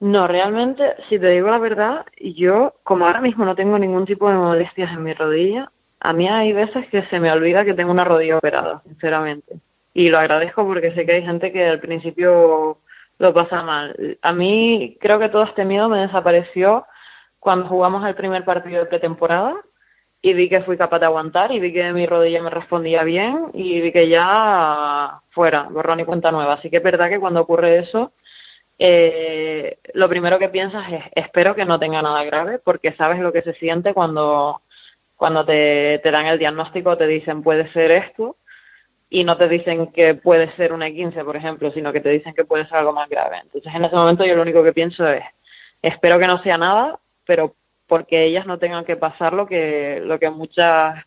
No, realmente, si te digo la verdad, yo, como ahora mismo no tengo ningún tipo de molestias en mi rodilla, a mí hay veces que se me olvida que tengo una rodilla operada, sinceramente. Y lo agradezco porque sé que hay gente que al principio lo pasa mal. A mí creo que todo este miedo me desapareció cuando jugamos el primer partido de pretemporada y vi que fui capaz de aguantar y vi que mi rodilla me respondía bien y vi que ya fuera, borrón y cuenta nueva. Así que es verdad que cuando ocurre eso, eh, lo primero que piensas es espero que no tenga nada grave porque sabes lo que se siente cuando, cuando te, te dan el diagnóstico, te dicen puede ser esto y no te dicen que puede ser un E15, por ejemplo, sino que te dicen que puede ser algo más grave. Entonces, en ese momento yo lo único que pienso es, espero que no sea nada, pero porque ellas no tengan que pasar lo que, lo que muchas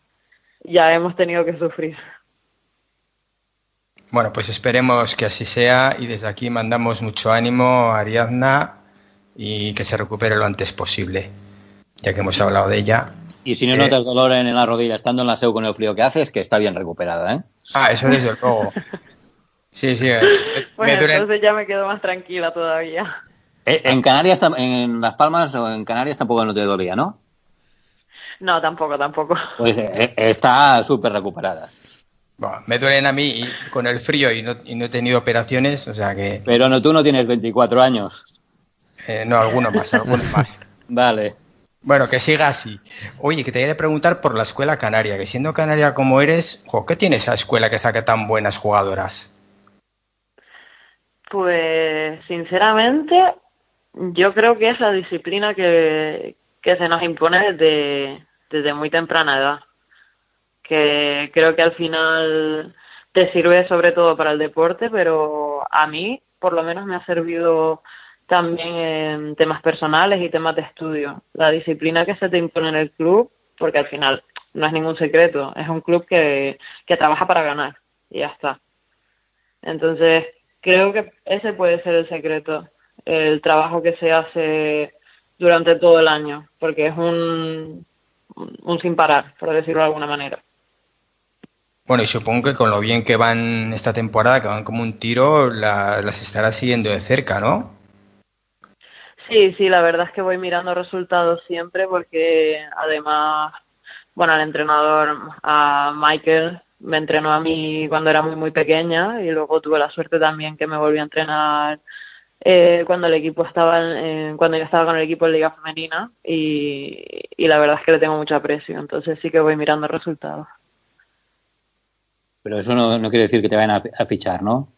ya hemos tenido que sufrir. Bueno, pues esperemos que así sea y desde aquí mandamos mucho ánimo a Ariadna y que se recupere lo antes posible, ya que hemos hablado de ella. Y si no eh, notas dolor en la rodilla estando en la SEU con el frío que haces, que está bien recuperada, ¿eh? Ah, eso desde luego. Sí, sí. Bueno, entonces ya me quedo más tranquila todavía. Eh, en Canarias, en Las Palmas o en Canarias tampoco no te dolía, ¿no? No, tampoco, tampoco. Pues eh, está súper recuperada. Bueno, me duelen a mí con el frío y no, y no, he tenido operaciones, o sea que... Pero no, tú no tienes 24 años. Eh, no, alguno más, alguno más. vale. Bueno, que siga así. Oye, que te quería preguntar por la escuela canaria, que siendo canaria como eres, ¿qué tiene esa escuela que saque tan buenas jugadoras? Pues, sinceramente, yo creo que es la disciplina que, que se nos impone desde, desde muy temprana edad que creo que al final te sirve sobre todo para el deporte, pero a mí por lo menos me ha servido también en temas personales y temas de estudio. La disciplina que se te impone en el club, porque al final no es ningún secreto, es un club que, que trabaja para ganar y ya está. Entonces, creo que ese puede ser el secreto, el trabajo que se hace durante todo el año, porque es un, un sin parar, por decirlo de alguna manera. Bueno, y supongo que con lo bien que van esta temporada, que van como un tiro, las estará siguiendo de cerca, ¿no? Sí, sí, la verdad es que voy mirando resultados siempre porque además, bueno, el entrenador, a Michael, me entrenó a mí cuando era muy, muy pequeña y luego tuve la suerte también que me volvió a entrenar eh, cuando el equipo estaba, cuando yo estaba con el equipo en Liga Femenina y, y la verdad es que le tengo mucho aprecio, entonces sí que voy mirando resultados. Pero eso no, quiere decir que te vayan a, fichar, ¿no?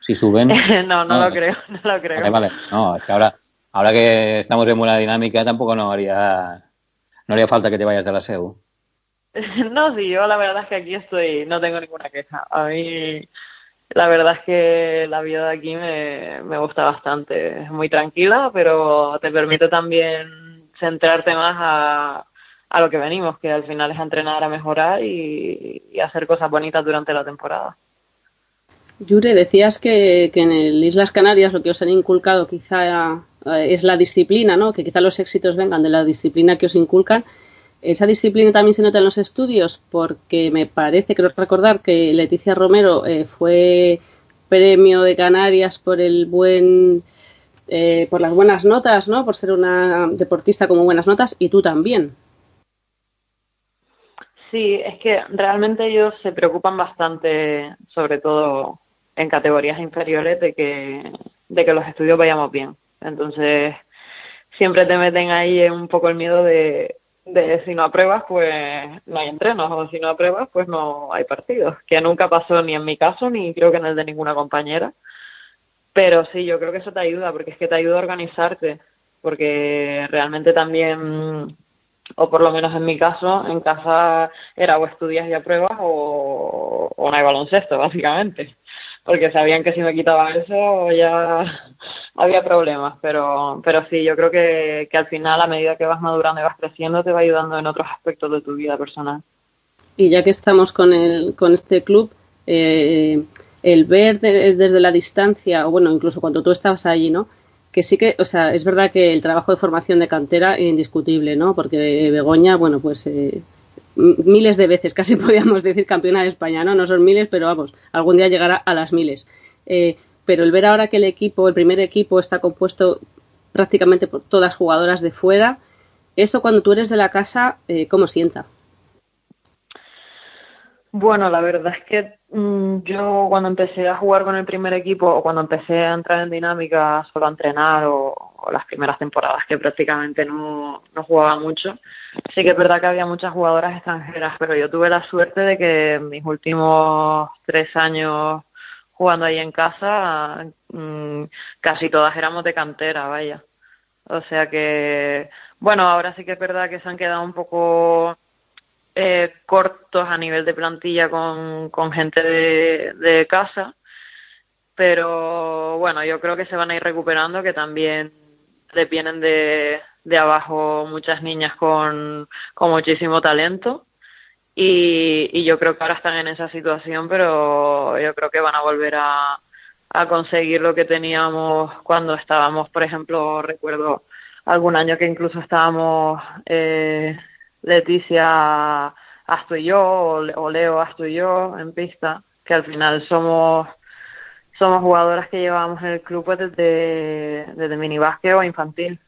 Si suben. no, no, lo creo, no lo creo. Vale, vale. No, es que ahora, ahora que estamos en buena dinámica, tampoco no haría, no haría falta que te vayas de la SEU. no, sí, yo la verdad es que aquí estoy, no tengo ninguna queja. A mí, la verdad es que la vida de aquí me, me gusta bastante. Es muy tranquila, pero te permite también centrarte más a, a lo que venimos, que al final es entrenar a mejorar y, hacer cosas bonitas durante la temporada. Yure, decías que, que, en el Islas Canarias lo que os han inculcado quizá eh, es la disciplina, ¿no? Que quizá los éxitos vengan de la disciplina que os inculcan. ¿Esa disciplina también se nota en los estudios? Porque me parece, creo recordar, que Leticia Romero eh, fue premio de Canarias por el buen, eh, por las buenas notas, ¿no? Por ser una deportista con buenas notas y tú también. Sí, es que realmente ellos se preocupan bastante, sobre todo en categorías inferiores, de que, de que los estudios vayamos bien. Entonces, siempre te meten ahí un poco el miedo de, de si no apruebas, pues no hay entrenos, o si no apruebas, pues no hay partidos, que nunca pasó ni en mi caso, ni creo que en el de ninguna compañera. Pero sí, yo creo que eso te ayuda, porque es que te ayuda a organizarte, porque realmente también o por lo menos en mi caso, en casa era o estudias y apruebas o, o no hay baloncesto, básicamente. Porque sabían que si me quitaba eso ya había problemas. Pero, pero sí, yo creo que, que al final, a medida que vas madurando y vas creciendo, te va ayudando en otros aspectos de tu vida personal. Y ya que estamos con, el, con este club, eh, el ver desde la distancia, o bueno, incluso cuando tú estabas allí, ¿no? Que sí que, o sea, es verdad que el trabajo de formación de cantera es indiscutible, ¿no? Porque Begoña, bueno, pues eh, miles de veces, casi podríamos decir campeona de España, ¿no? No son miles, pero vamos, algún día llegará a las miles. Eh, pero el ver ahora que el equipo, el primer equipo está compuesto prácticamente por todas jugadoras de fuera, eso cuando tú eres de la casa, eh, ¿cómo sienta? Bueno, la verdad es que yo cuando empecé a jugar con el primer equipo o cuando empecé a entrar en dinámica solo a entrenar o, las primeras temporadas que prácticamente no, no, jugaba mucho, sí que es verdad que había muchas jugadoras extranjeras, pero yo tuve la suerte de que mis últimos tres años jugando ahí en casa mm, casi todas éramos de cantera, vaya. O sea que, bueno, ahora sí que es verdad que se han quedado un poco eh, cortos a nivel de plantilla con, con gente de, casa, pero bueno, yo creo que se van a ir recuperando, que también le vienen de, de abajo muchas niñas con, con muchísimo talento. Y, y, yo creo que ahora están en esa situación, pero yo creo que van a volver a, a conseguir lo que teníamos cuando estábamos, por ejemplo, recuerdo algún año que incluso estábamos eh, Leticia Astu y yo, o Leo Astu y yo en pista, que al final somos somos jugadoras que llevamos en el club pues, desde, desde minibásquet o infantil.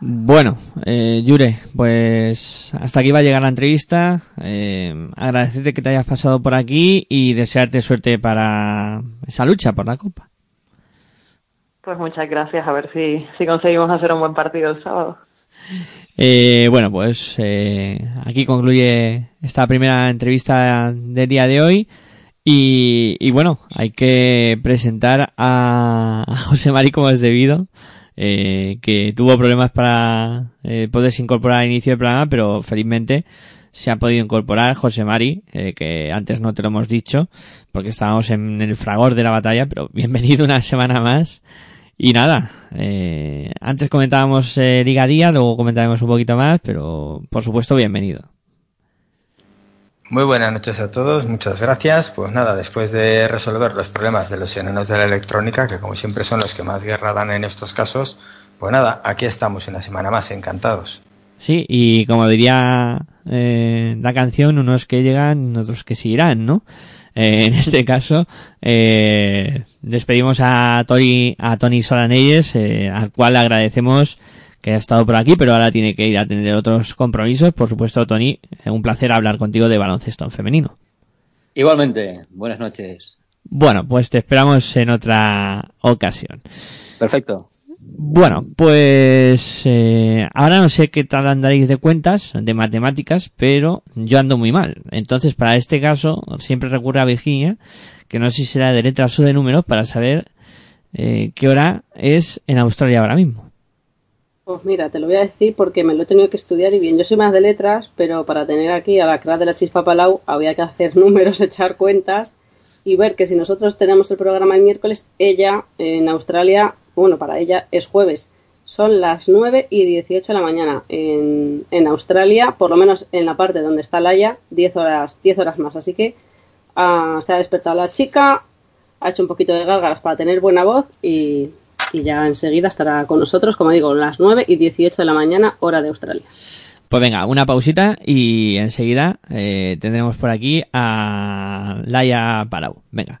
Bueno, eh, Yure, pues hasta aquí va a llegar la entrevista. Eh, agradecerte que te hayas pasado por aquí y desearte suerte para esa lucha por la Copa. Pues muchas gracias, a ver si, si conseguimos hacer un buen partido el sábado. Eh, bueno, pues eh, aquí concluye esta primera entrevista del día de hoy. Y, y bueno, hay que presentar a, José Mari como es debido, eh, que tuvo problemas para eh, poderse incorporar al inicio del programa, pero felizmente se ha podido incorporar José Mari, eh, que antes no te lo hemos dicho, porque estábamos en el fragor de la batalla, pero bienvenido una semana más. Y nada, eh, antes comentábamos eh, Liga Día, luego comentaremos un poquito más, pero por supuesto bienvenido. Muy buenas noches a todos, muchas gracias. Pues nada, después de resolver los problemas de los enanos de la electrónica, que como siempre son los que más guerra dan en estos casos, pues nada, aquí estamos una semana más, encantados. Sí, y como diría eh, la canción, unos que llegan, otros que se irán, ¿no? Eh, en este caso, eh, despedimos a Tony, a Tony Solanelles, eh, al cual agradecemos que haya estado por aquí, pero ahora tiene que ir a atender otros compromisos. Por supuesto, Tony, un placer hablar contigo de baloncesto en femenino. Igualmente, buenas noches. Bueno, pues te esperamos en otra ocasión. Perfecto. Bueno, pues eh, ahora no sé qué tal andaréis de cuentas, de matemáticas, pero yo ando muy mal. Entonces, para este caso, siempre recurre a Virginia, que no sé si será de letras o de números, para saber eh, qué hora es en Australia ahora mismo. Pues mira, te lo voy a decir porque me lo he tenido que estudiar y bien, yo soy más de letras, pero para tener aquí a la crack de la chispa palau había que hacer números, echar cuentas y ver que si nosotros tenemos el programa el miércoles, ella en Australia bueno, para ella es jueves. Son las 9 y 18 de la mañana en, en Australia, por lo menos en la parte donde está Laia, 10 horas, 10 horas más. Así que uh, se ha despertado la chica, ha hecho un poquito de gárgaras para tener buena voz y, y ya enseguida estará con nosotros, como digo, las 9 y 18 de la mañana, hora de Australia. Pues venga, una pausita y enseguida eh, tendremos por aquí a Laia Palau. Venga.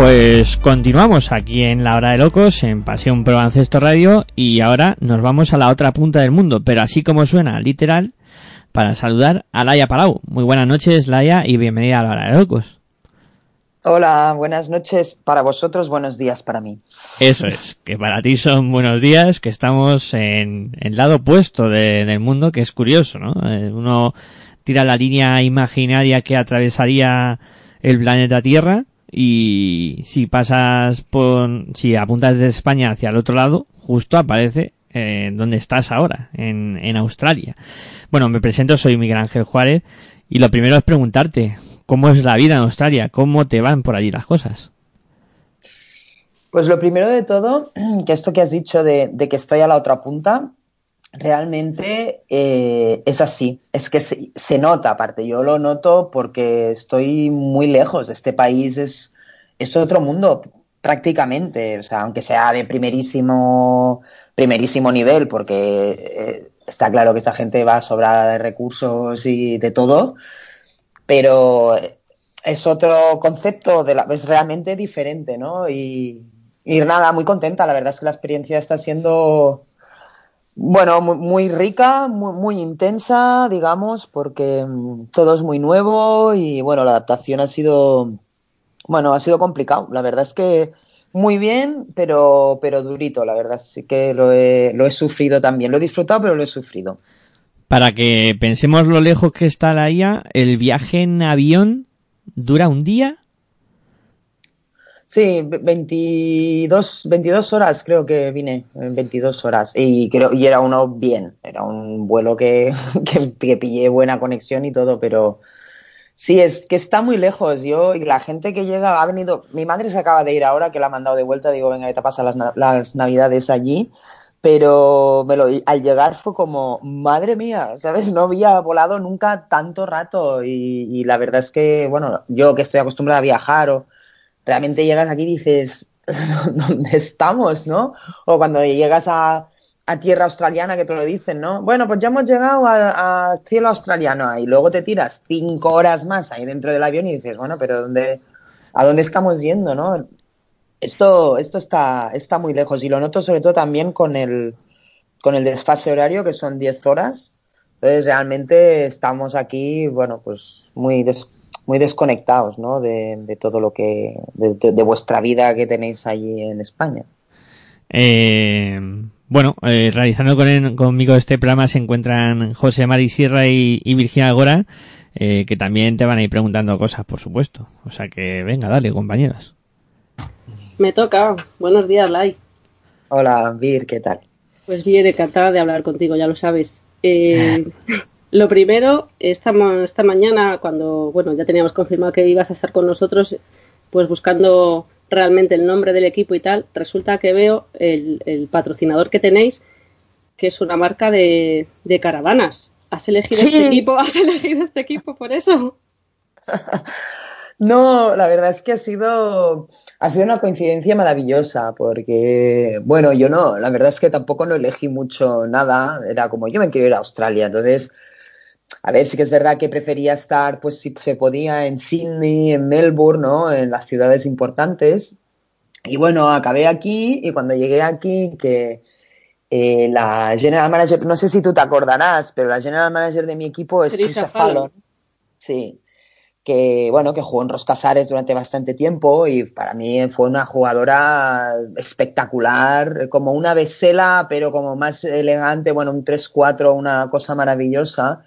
pues continuamos aquí en la hora de locos, en Pasión Pro Ancesto Radio, y ahora nos vamos a la otra punta del mundo, pero así como suena, literal, para saludar a Laia Palau. Muy buenas noches, Laia, y bienvenida a la hora de locos. Hola, buenas noches para vosotros, buenos días para mí. Eso es, que para ti son buenos días, que estamos en el lado opuesto de, del mundo, que es curioso, ¿no? Eh, uno tira la línea imaginaria que atravesaría el planeta Tierra y si pasas por, si apuntas de España hacia el otro lado, justo aparece eh, donde estás ahora, en, en Australia. Bueno, me presento, soy Miguel Ángel Juárez y lo primero es preguntarte, ¿cómo es la vida en Australia? ¿Cómo te van por allí las cosas? Pues lo primero de todo, que esto que has dicho de, de que estoy a la otra punta, realmente eh, es así. Es que se, se, nota, aparte, yo lo noto porque estoy muy lejos. Este país es, es otro mundo prácticamente, o sea, aunque sea de primerísimo, primerísimo nivel, porque eh, está claro que esta gente va sobrada de recursos y de todo, pero es otro concepto, de la, es realmente diferente, ¿no? Y, y nada, muy contenta, la verdad es que la experiencia está siendo bueno, muy, muy rica, muy, muy, intensa, digamos, porque mm, todo es muy nuevo y bueno, la adaptación ha sido, bueno, ha sido complicado. La verdad es que muy bien, pero, pero durito, la verdad sí que lo he, lo he sufrido también. Lo he disfrutado, pero lo he sufrido. Para que pensemos lo lejos que está la IA, el viaje en avión dura un día. Sí, 22, 22 horas creo que vine, 22 horas. Y, creo, y era uno bien, era un vuelo que, que, que, pillé buena conexión y todo, pero sí, es que está muy lejos. Yo y la gente que llega ha venido. Mi madre se acaba de ir ahora, que la ha mandado de vuelta. Digo, venga, te pasa las, las navidades allí. Pero me lo, al llegar fue como, madre mía, ¿sabes? No había volado nunca tanto rato. Y, y la verdad es que, bueno, yo que estoy acostumbrada a viajar o realmente llegas aquí y dices, ¿dónde estamos, no? O cuando llegas a, a, tierra australiana que te lo dicen, ¿no? Bueno, pues ya hemos llegado a, cielo australiano y luego te tiras cinco horas más ahí dentro del avión y dices, bueno, pero ¿dónde, ¿a dónde estamos yendo, no? Esto, esto está, está muy lejos y lo noto sobre todo también con el, con el desfase horario que son 10 horas. Entonces realmente estamos aquí, bueno, pues muy des muy desconectados ¿no? de, de, todo lo que de, vuestra vida que tenéis allí en España. Eh, bueno, eh, realizando con el, conmigo este programa se encuentran José Mari Sierra y, y Virginia Gora, eh, que también te van a ir preguntando cosas, por supuesto. O sea que venga, dale, compañeros. Me toca. Buenos días, Lai. Hola, Vir, ¿qué tal? Pues bien, encantada de hablar contigo, ya lo sabes. Eh, Lo primero, esta, esta mañana, cuando bueno ya teníamos confirmado que ibas a estar con nosotros, pues buscando realmente el nombre del equipo y tal, resulta que veo el, el patrocinador que tenéis, que es una marca de, de caravanas. ¿Has elegido sí. este equipo? ¿Has elegido este equipo por eso? No, la verdad es que ha sido, ha sido una coincidencia maravillosa, porque, bueno, yo no, la verdad es que tampoco no elegí mucho nada, era como yo me quiero ir a Australia, entonces a ver, sí que es verdad que prefería estar, pues si se podía, en Sydney, en Melbourne, ¿no? En las ciudades importantes. Y bueno, acabé aquí y cuando llegué aquí, que eh, la general manager, no sé si tú te acordarás, pero la general manager de mi equipo es Trisha Fallon. Sí. Que bueno, que jugó en Roscasares durante bastante tiempo y para mí fue una jugadora espectacular, como una besela, pero como más elegante, bueno, un 3-4, una cosa maravillosa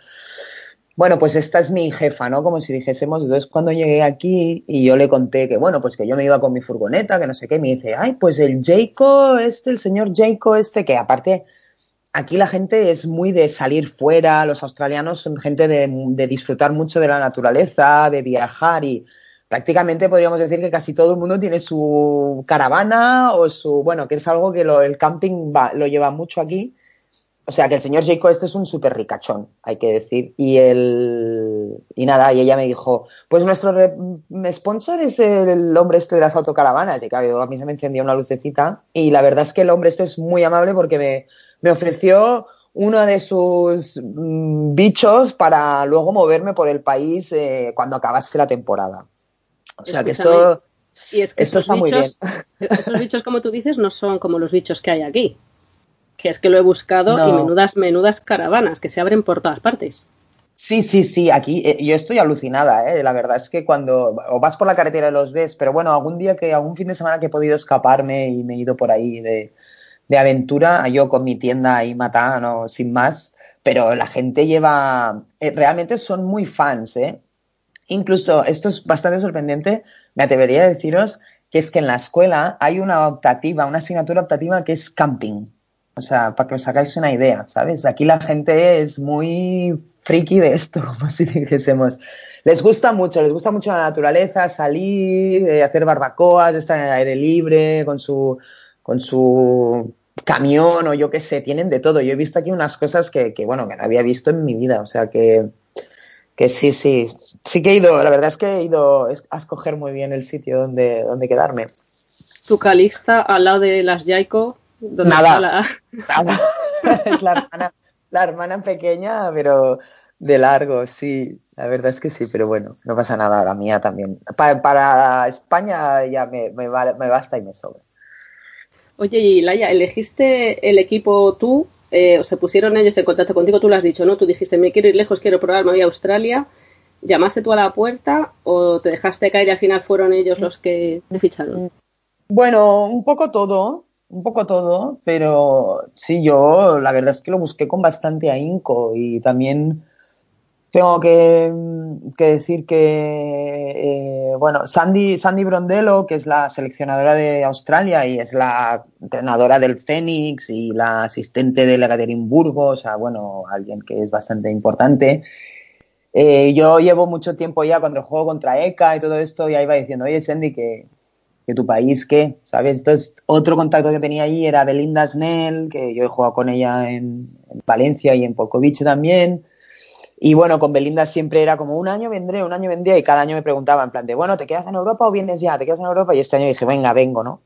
bueno, pues esta es mi jefa, ¿no? Como si dijésemos, entonces cuando llegué aquí y yo le conté que, bueno, pues que yo me iba con mi furgoneta, que no sé qué, me dice, ay, pues el Jayco este, el señor Jayco este, que aparte aquí la gente es muy de salir fuera, los australianos son gente de, disfrutar mucho de la naturaleza, de viajar y prácticamente podríamos decir que casi todo el mundo tiene su caravana o su, bueno, que es algo que lo, el camping va, lo lleva mucho aquí o sea, que el señor Jacob este es un súper ricachón, hay que decir. Y el y nada, y ella me dijo, pues nuestro sponsor es el hombre este de las autocaravanas. Y claro, a mí se me encendió una lucecita. Y la verdad es que el hombre este es muy amable porque me, me ofreció uno de sus mmm, bichos para luego moverme por el país eh, cuando acabase la temporada. O sea, que esto Y es que Esto está muy bichos, esos bichos, como tú dices, no son como los bichos que hay aquí. Que es que lo he buscado y menudas, menudas caravanas que se abren por todas partes. Sí, sí, sí, aquí eh, yo estoy alucinada, ¿eh? La verdad es que cuando o vas por la carretera y los ves, pero bueno, algún día que, algún fin de semana que he podido escaparme y me he ido por ahí de, de aventura, yo con mi tienda ahí matada, no, sin más, pero la gente lleva, eh, realmente son muy fans, ¿eh? Incluso, esto es bastante sorprendente, me atrevería a deciros que es que en la escuela hay una optativa, una asignatura optativa que es camping. O sea, para que os hagáis una idea, ¿sabes? Aquí la gente es muy friki de esto, como si dijésemos. Les gusta mucho, les gusta mucho la naturaleza, salir, eh, hacer barbacoas, estar en el aire libre, con su, con su camión o yo qué sé, tienen de todo. Yo he visto aquí unas cosas que, que, bueno, que no había visto en mi vida, o sea que, que sí, sí, sí que he ido, la verdad es que he ido a escoger muy bien el sitio donde, donde quedarme. Tu Calixta al lado de las Yaiko. Nada. la- Nada. es la hermana, la hermana pequeña, pero de largo, sí. La verdad es que sí, pero bueno, no pasa nada, la mía también. Pa- para España ya me, me, va- me basta y me sobra. Oye, y Laia, ¿elegiste el equipo tú? Eh, o se pusieron ellos en contacto contigo, tú lo has dicho, ¿no? Tú dijiste, me quiero ir lejos, quiero probar, me voy a Australia. ¿Llamaste tú a la puerta o te dejaste caer y al final fueron ellos los que te ficharon? Bueno, un poco todo, un poco todo, pero sí, yo la verdad es que lo busqué con bastante ahínco y también tengo que, que decir que, eh, bueno, Sandy, Sandy Brondello, que es la seleccionadora de Australia y es la entrenadora del Fénix y la asistente del Ekaterimburgo, o sea, bueno, alguien que es bastante importante. Eh, yo llevo mucho tiempo ya cuando juego contra ECA y todo esto, ya iba diciendo, oye, Sandy, que, que tu país, ¿qué? ¿Sabes? Entonces, otro contacto que tenía allí era Belinda Snell, que yo he jugado con ella en, en Valencia y en Polkovice también. Y bueno, con Belinda siempre era como un año vendré, un año vendría, y cada año me preguntaba en plan de, bueno, ¿te quedas en Europa o vienes ya? ¿Te quedas en Europa? Y este año dije, venga, vengo, ¿no?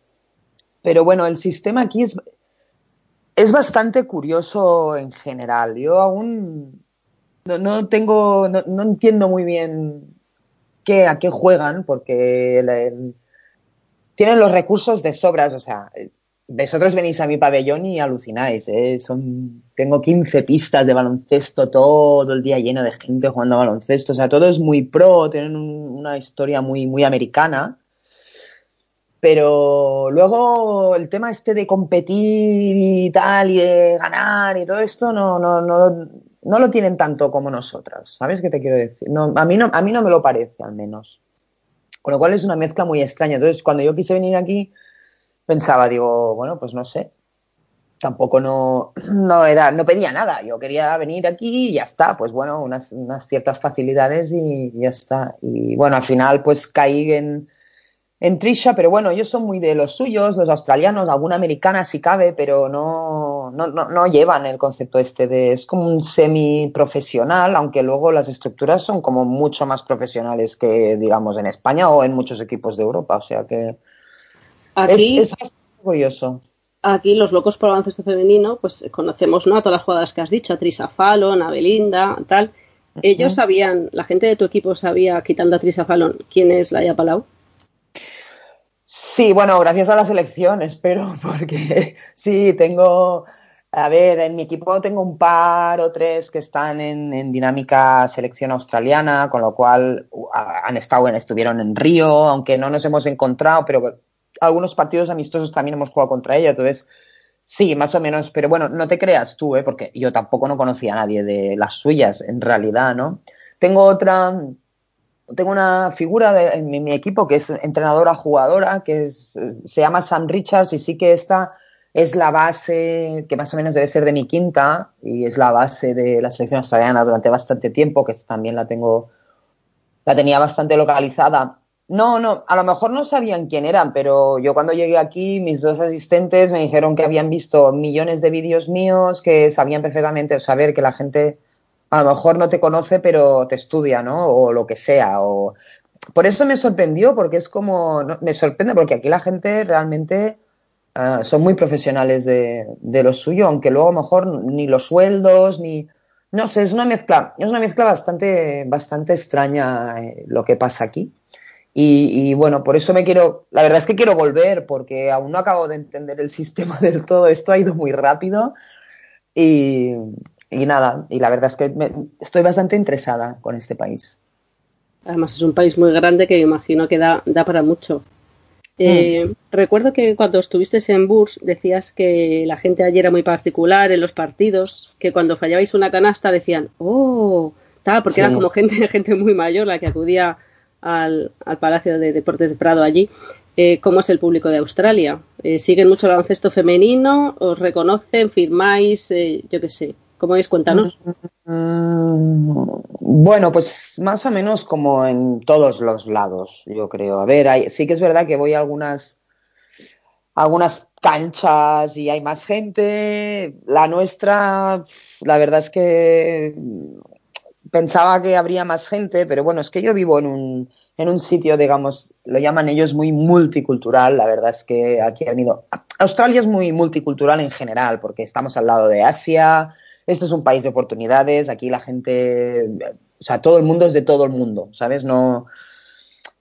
Pero bueno, el sistema aquí es, es bastante curioso en general. Yo aún no, no tengo, no, no entiendo muy bien qué, a qué juegan, porque tienen los recursos de sobras, o sea, vosotros venís a mi pabellón y alucináis, ¿eh? Son, tengo 15 pistas de baloncesto todo el día lleno de gente jugando baloncesto, o sea, todo es muy pro, tienen un- una historia muy, muy americana. Pero luego el tema este de competir y tal, y de ganar y todo esto, no, no, no, no lo tienen tanto como nosotras. ¿Sabes qué te quiero decir? No, a, mí no, a mí no me lo parece, al menos. Con lo cual es una mezcla muy extraña. Entonces, cuando yo quise venir aquí, pensaba, digo, bueno, pues no sé. Tampoco no, no era, no pedía nada. Yo quería venir aquí y ya está. Pues bueno, unas, unas ciertas facilidades y ya está. Y bueno, al final pues caí en, en Trisha, pero bueno, ellos son muy de los suyos, los australianos, alguna americana si cabe, pero no, no, no, no llevan el concepto este de, es como un semi-profesional, aunque luego las estructuras son como mucho más profesionales que, digamos, en España o en muchos equipos de Europa, o sea que Aquí, es, es bastante curioso. aquí los locos por baloncesto femenino, pues conocemos ¿no? a todas las jugadoras que has dicho, a Trisa Fallon, a Belinda, tal. Ellos sabían, la gente de tu equipo sabía, quitando a Trisa Fallon, quién es Laia Palau. Sí, bueno, gracias a la selección, espero, porque sí, tengo, a ver, en mi equipo tengo un par o tres que están en, dinámica selección australiana, con lo cual han estado en, estuvieron en Río, aunque no nos hemos encontrado, pero algunos partidos amistosos también hemos jugado contra ella, entonces sí, más o menos, pero bueno, no te creas tú, ¿eh? porque yo tampoco no conocía a nadie de las suyas, en realidad, ¿no? Tengo otra, tengo una figura de, en mi, equipo que es entrenadora jugadora, que se llama Sam Richards y sí que esta es la base que más o menos debe ser de mi quinta y es la base de la selección australiana durante bastante tiempo, que también la tengo, la tenía bastante localizada. No, no, a lo mejor no sabían quién eran, pero yo cuando llegué aquí, mis dos asistentes me dijeron que habían visto millones de vídeos míos, que sabían perfectamente saber que la gente a lo mejor no te conoce, pero te estudia, ¿no? O lo que sea. O... Por eso me sorprendió, porque es como. Me sorprende, porque aquí la gente realmente uh, son muy profesionales de, de, lo suyo, aunque luego a lo mejor ni los sueldos, ni. No sé, es una mezcla, es una mezcla bastante, bastante extraña eh, lo que pasa aquí. Y, bueno, por eso me quiero, la verdad es que quiero volver, porque aún no acabo de entender el sistema del todo, esto ha ido muy rápido y, nada, y la verdad es que estoy bastante interesada con este país. Además es un país muy grande que imagino que da, da para mucho. Eh, mm. Recuerdo que cuando estuviste en Burs decías que la gente allí era muy particular en los partidos, que cuando fallabais una canasta decían, oh, tal, porque era como gente, gente muy mayor la que acudía al, Palacio de Deportes de Prado allí. Eh, ¿Cómo es el público de Australia? Eh, ¿Siguen mucho el baloncesto femenino? ¿Os reconocen? ¿Firmáis? yo qué sé. ¿Cómo es? Cuéntanos. Mm, bueno, pues más o menos como en todos los lados, yo creo. A ver, sí que es verdad que voy a algunas, algunas canchas y hay más gente. La nuestra, la verdad es que pensaba que habría más gente, pero bueno, es que yo vivo en un, en un sitio, digamos, lo llaman ellos muy multicultural. La verdad es que aquí ha venido. Australia es muy multicultural en general, porque estamos al lado de Asia esto es un país de oportunidades, aquí la gente, o sea, todo el mundo es de todo el mundo, ¿sabes? No,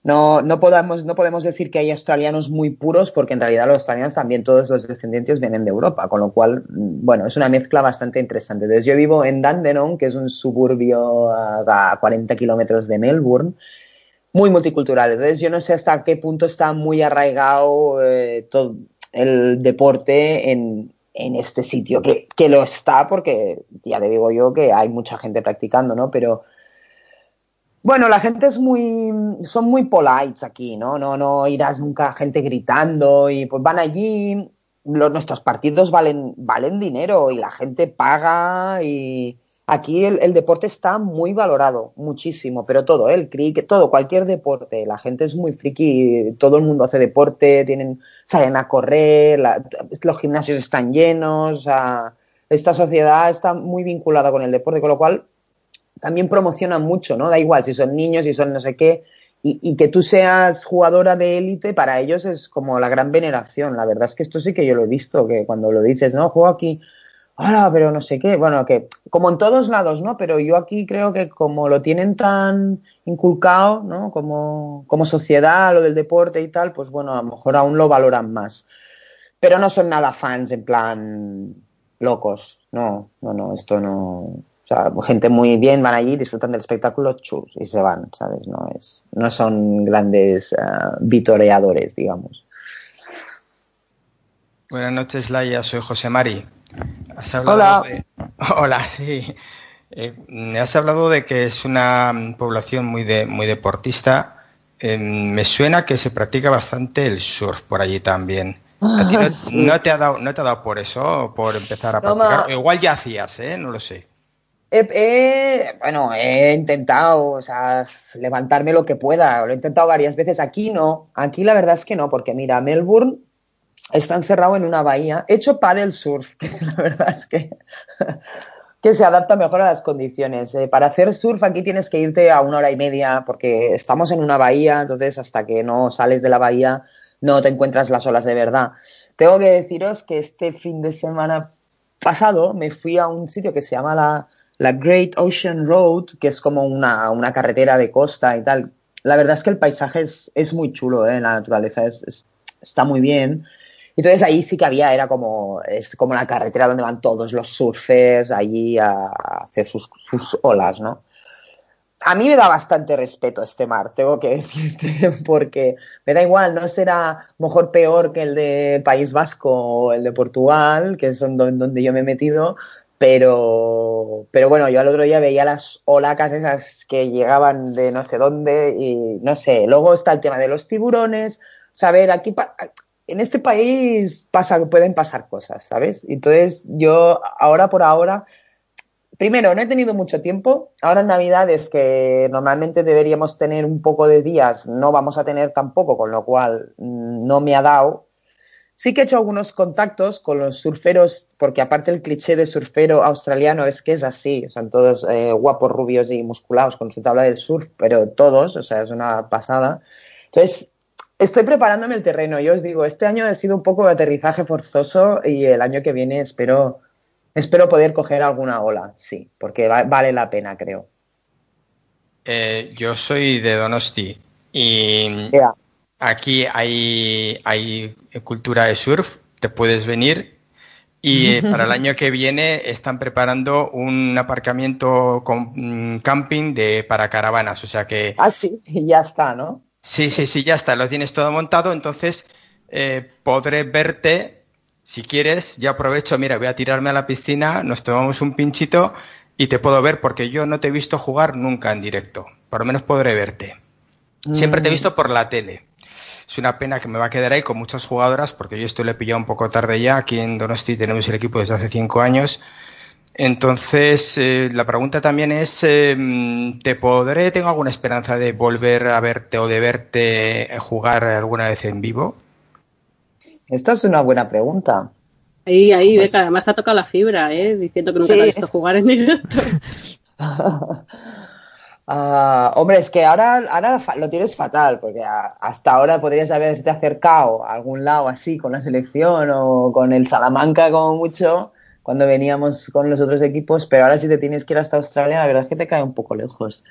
no, no, podemos, no podemos decir que hay australianos muy puros, porque en realidad los australianos también, todos los descendientes vienen de Europa, con lo cual, bueno, es una mezcla bastante interesante. Entonces, yo vivo en Dandenong, que es un suburbio a 40 kilómetros de Melbourne, muy multicultural. Entonces, yo no sé hasta qué punto está muy arraigado eh, todo el deporte en, en este sitio, que, que, lo está porque ya le digo yo que hay mucha gente practicando, ¿no? Pero bueno, la gente es muy, son muy polites aquí, ¿no? No, no irás nunca gente gritando y pues van allí, los, nuestros partidos valen, valen dinero y la gente paga y, Aquí el, deporte está muy valorado, muchísimo, pero todo, ¿eh? el cricket, todo, cualquier deporte. La gente es muy friki, todo el mundo hace deporte, tienen, salen a correr, los gimnasios están llenos, esta sociedad está muy vinculada con el deporte, con lo cual también promocionan mucho, ¿no? Da igual si son niños, si son no sé qué, y, y, que tú seas jugadora de élite, para ellos es como la gran veneración. La verdad es que esto sí que yo lo he visto, que cuando lo dices, no, juego aquí, ah, pero no sé qué, bueno, que como en todos lados, ¿no? Pero yo aquí creo que como lo tienen tan inculcado, ¿no? Como, como sociedad, lo del deporte y tal, pues bueno, a lo mejor aún lo valoran más. Pero no son nada fans en plan locos, no, no, no, esto no. O sea, gente muy bien van allí, disfrutan del espectáculo, chus, y se van, ¿sabes? No, es, no son grandes uh, vitoreadores, digamos. Buenas noches, Laia, soy José Mari. Hola. Hola, sí. Eh, has hablado de que es una población muy, de, muy deportista. Eh, me suena que se practica bastante el surf por allí también. no, te ha dado, ¿No te ha dado por eso, por empezar a practicar? Igual ya hacías, ¿eh? No lo sé. bueno, he intentado, o sea, levantarme lo que pueda. Lo he intentado varias veces. Aquí no. Aquí la verdad es que no, porque mira, Melbourne está encerrado en una bahía, hecho paddle surf, que la verdad es que, que se adapta mejor a las condiciones. Eh, para hacer surf aquí tienes que irte a una hora y media porque estamos en una bahía, entonces hasta que no sales de la bahía no te encuentras las olas de verdad. Tengo que deciros que este fin de semana pasado me fui a un sitio que se llama la, la Great Ocean Road, que es como una, una, carretera de costa y tal. La verdad es que el paisaje es, es muy chulo, ¿eh? la naturaleza es, está muy bien. Entonces ahí sí que había, era como, es como la carretera donde van todos los surfers allí a hacer sus, olas, ¿no? A mí me da bastante respeto este mar, tengo que decirte, porque me da igual, no será mejor peor que el de País Vasco o el de Portugal, que es donde yo me he metido, pero, pero bueno, yo al otro día veía las olacas esas que llegaban de no sé dónde y no sé, luego está el tema de los tiburones, saber, aquí en este país pueden pasar cosas, ¿sabes? Entonces yo ahora por ahora, primero, no he tenido mucho tiempo, ahora en Navidades que normalmente deberíamos tener un poco de días, no vamos a tener tampoco, con lo cual mm, no me ha dado. Sí que he hecho algunos contactos con los surferos, porque aparte el cliché de surfero australiano es que es así, o todos eh, guapos, rubios y musculados con su tabla del surf, pero todos, o sea, es una pasada. Entonces, Estoy preparándome el terreno. Yo os digo, este año ha sido un poco de aterrizaje forzoso y el año que viene espero, espero poder coger alguna ola, sí, porque vale la pena, creo. Eh, yo soy de Donosti Y aquí hay, hay cultura de surf, te puedes venir. Y eh, para el año que viene están preparando un aparcamiento con mm, camping de para caravanas, o sea que... Ah, sí, ya está, ¿no? Sí, sí, sí, ya está, lo tienes todo montado, entonces eh, podré verte si quieres. Ya aprovecho, mira, voy a tirarme a la piscina, nos tomamos un pinchito y te puedo ver porque yo no te he visto jugar nunca en directo. Por lo menos podré verte. Siempre te he mm. visto por la tele. Es una pena que me va a quedar ahí con muchas jugadoras porque yo esto le he pillado un poco tarde ya. Aquí en Donosti tenemos el equipo desde hace cinco años. Entonces, eh, la pregunta también es, em, ¿te podré, tengo alguna esperanza de volver a verte o de verte jugar alguna vez en vivo? Esta es una buena pregunta. Ahí, ahí, pues... además te ha tocado la fibra, ¿eh? diciendo que nunca te has visto jugar en directo. Uh, hombre, es que ahora, ahora lo tienes fatal, porque hasta ahora podrías haberte acercado a algún lado así con la selección o con el Salamanca como mucho cuando veníamos con los otros equipos, pero ahora si te tienes que ir hasta Australia, la verdad es que te cae un poco lejos.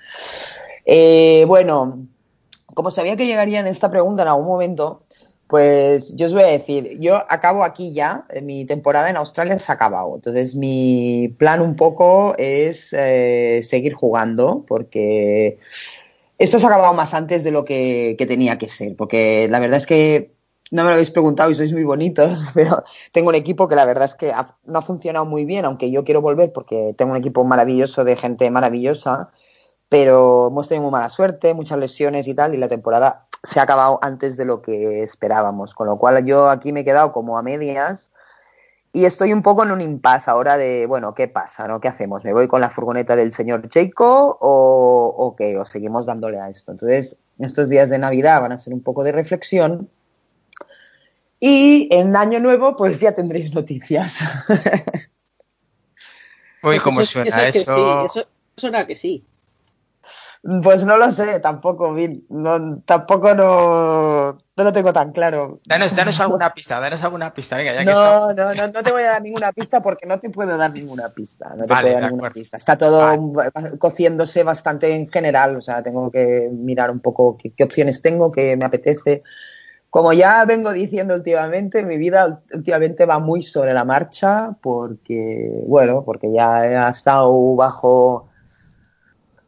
Eh, bueno, como sabía que llegaría en esta pregunta en algún momento, pues yo os voy a decir, yo acabo aquí ya, mi temporada en Australia se ha acabado. Entonces mi plan un poco es eh, seguir jugando porque esto se ha acabado más antes de lo que, tenía que ser. Porque la verdad es que no me lo habéis preguntado y sois muy bonitos, pero tengo un equipo que la verdad es que no ha funcionado muy bien, aunque yo quiero volver porque tengo un equipo maravilloso de gente maravillosa, pero hemos tenido muy mala suerte, muchas lesiones y tal, y la temporada se ha acabado antes de lo que esperábamos, con lo cual yo aquí me he quedado como a medias y estoy un poco en un impasse ahora de, bueno, ¿qué pasa? ¿no? ¿Qué hacemos? ¿Me voy con la furgoneta del señor Cheiko o, o qué? ¿O seguimos dándole a esto? Entonces, estos días de Navidad van a ser un poco de reflexión y en Año Nuevo pues ya tendréis noticias. Uy, ¿cómo suena eso? eso? eso suena que sí. Pues no lo sé, tampoco, Bill. No, tampoco no, no lo tengo tan claro. Danos, danos alguna pista, danos alguna pista. Venga, ya que no, no, no, no te voy a dar ninguna pista porque no te puedo dar ninguna pista. No te vale, puedo dar ninguna pista. Está todo vale. cociéndose bastante en general. O sea, tengo que mirar un poco qué, qué opciones tengo, qué me apetece. Como ya vengo diciendo últimamente, mi vida últimamente va muy sobre la marcha porque, bueno, porque ya he estado bajo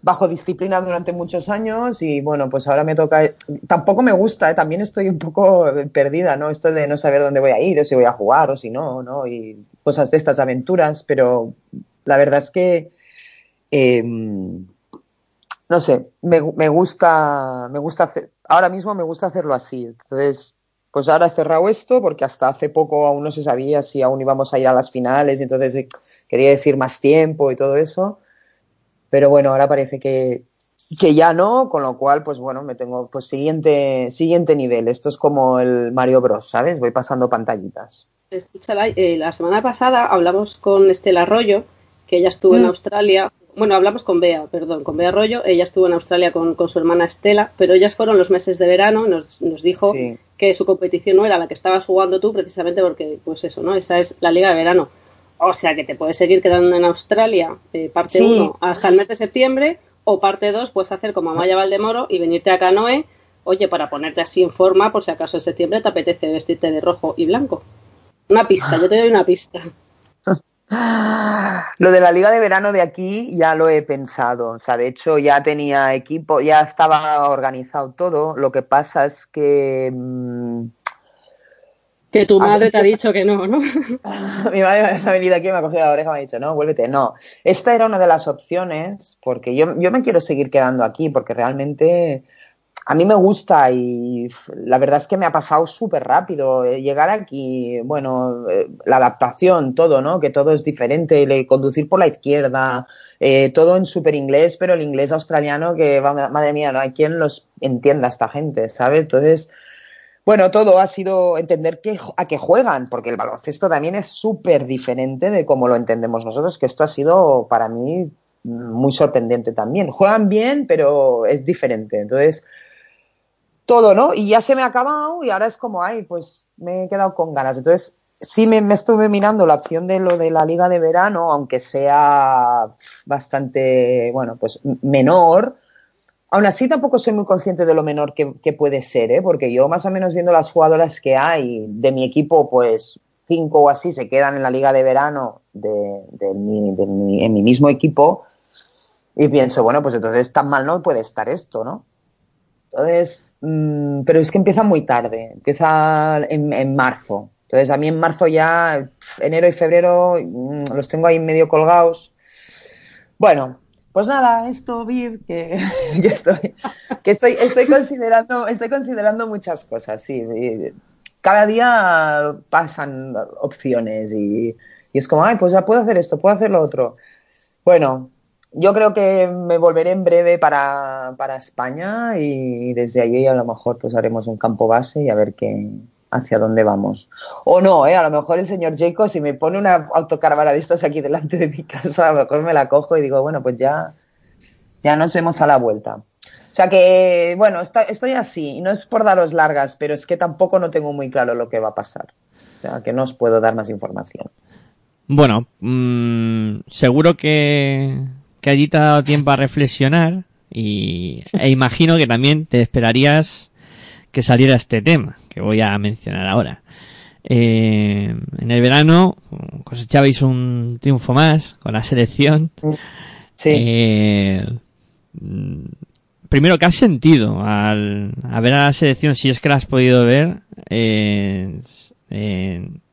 bajo disciplina durante muchos años y bueno, pues ahora me toca, tampoco me gusta, ¿eh? también estoy un poco perdida, ¿no? Esto de no saber dónde voy a ir o si voy a jugar o si no, ¿no? Y cosas de estas aventuras, pero la verdad es que, eh, no sé, me, me, gusta, me gusta hacer, ahora mismo me gusta hacerlo así, entonces... Pues ahora he cerrado esto porque hasta hace poco aún no se sabía si aún íbamos a ir a las finales, y entonces eh, quería decir más tiempo y todo eso pero bueno, ahora parece que, que ya no, con lo cual, pues bueno, me tengo, pues siguiente, siguiente nivel. Esto es como el Mario Bros, ¿sabes? Voy pasando pantallitas. Escucha, eh, la semana pasada hablamos con Estela Arroyo, que ella estuvo mm. en Australia. Bueno, hablamos con Bea, perdón, con Bea Arroyo. Ella estuvo en Australia con, con su hermana Estela, pero ellas fueron los meses de verano. Nos, nos dijo sí. que su competición no era la que estabas jugando tú, precisamente porque, pues eso, ¿no? Esa es la liga de verano. O sea que te puedes seguir quedando en Australia, eh, parte 1 sí. hasta el mes de septiembre, o parte 2 puedes hacer como Amaya Valdemoro y venirte a Canoe, oye, para ponerte así en forma, por si acaso en septiembre te apetece vestirte de rojo y blanco. Una pista, yo te doy una pista. Lo de la liga de verano de aquí ya lo he pensado, o sea, de hecho ya tenía equipo, ya estaba organizado todo, lo que pasa es que mmm, que tu madre te ha dicho que no, ¿no? Mi madre me ha venido aquí me ha cogido la oreja me ha dicho, no, vuélvete. No, esta era una de las opciones porque yo, yo me quiero seguir quedando aquí porque realmente a mí me gusta y la verdad es que me ha pasado súper rápido eh, llegar aquí, bueno, eh, la adaptación, todo, ¿no? Que todo es diferente, conducir por la izquierda, eh, todo en súper inglés, pero el inglés australiano que, madre mía, no hay quien los entienda esta gente, ¿sabes? Entonces bueno, todo ha sido entender que, a qué juegan, porque el baloncesto también es súper diferente de cómo lo entendemos nosotros, que esto ha sido para mí muy sorprendente también. Juegan bien, pero es diferente. Entonces, todo, ¿no? Y ya se me ha acabado y ahora es como, ay, pues me he quedado con ganas. Entonces, sí me, estuve mirando la opción de lo de la liga de verano, aunque sea bastante, bueno, pues menor, Aún así tampoco soy muy consciente de lo menor que, puede ser, ¿eh? porque yo más o menos viendo las jugadoras que hay de mi equipo, pues cinco o así se quedan en la liga de verano de mi, de mi, en mi mismo equipo y pienso, bueno, pues entonces tan mal no puede estar esto, ¿no? Entonces, mmm, pero es que empieza muy tarde, empieza en, en, marzo. Entonces, a mí en marzo ya, enero y febrero, mmm, los tengo ahí medio colgados. Bueno, pues nada, esto, que, que, estoy, que estoy, estoy, considerando, estoy considerando muchas cosas, sí. Cada día pasan opciones y, y es como, ay, pues ya puedo hacer esto, puedo hacer lo otro. Bueno, yo creo que me volveré en breve para, para, España y desde allí a lo mejor pues haremos un campo base y a ver qué hacia dónde vamos. O no, ¿eh? a lo mejor el señor Jacob si me pone una autocaravana de estas aquí delante de mi casa, a lo mejor me la cojo y digo, bueno, pues ya, ya nos vemos a la vuelta. O sea que, bueno, está, estoy así, no es por daros largas, pero es que tampoco no tengo muy claro lo que va a pasar. O sea que no os puedo dar más información. Bueno, mmm, seguro que, que allí te ha dado tiempo a reflexionar y e imagino que también te esperarías que saliera este tema que voy a mencionar ahora. Eh, en el verano cosechabais un triunfo más con la selección. Sí. Eh, primero, ¿qué has sentido al a ver a la selección, si es que la has podido ver, eh,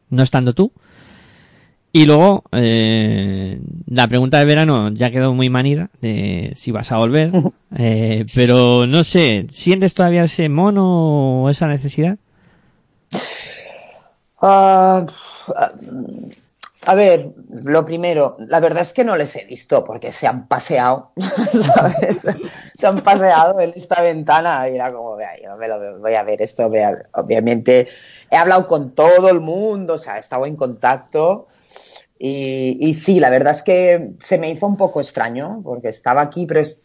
no estando tú? Y luego, eh, la pregunta de verano ya quedó muy manida, de si vas a volver. Eh, pero no sé, ¿sientes todavía ese mono o esa necesidad? Uh, a ver, lo primero, la verdad es que no les he visto porque se han paseado, ¿sabes? Se han paseado en esta ventana y era como, vea, yo me lo voy a ver esto, vea. obviamente he hablado con todo el mundo, o sea, he estado en contacto y, y, sí, la verdad es que se me hizo un poco extraño porque estaba aquí, pero es,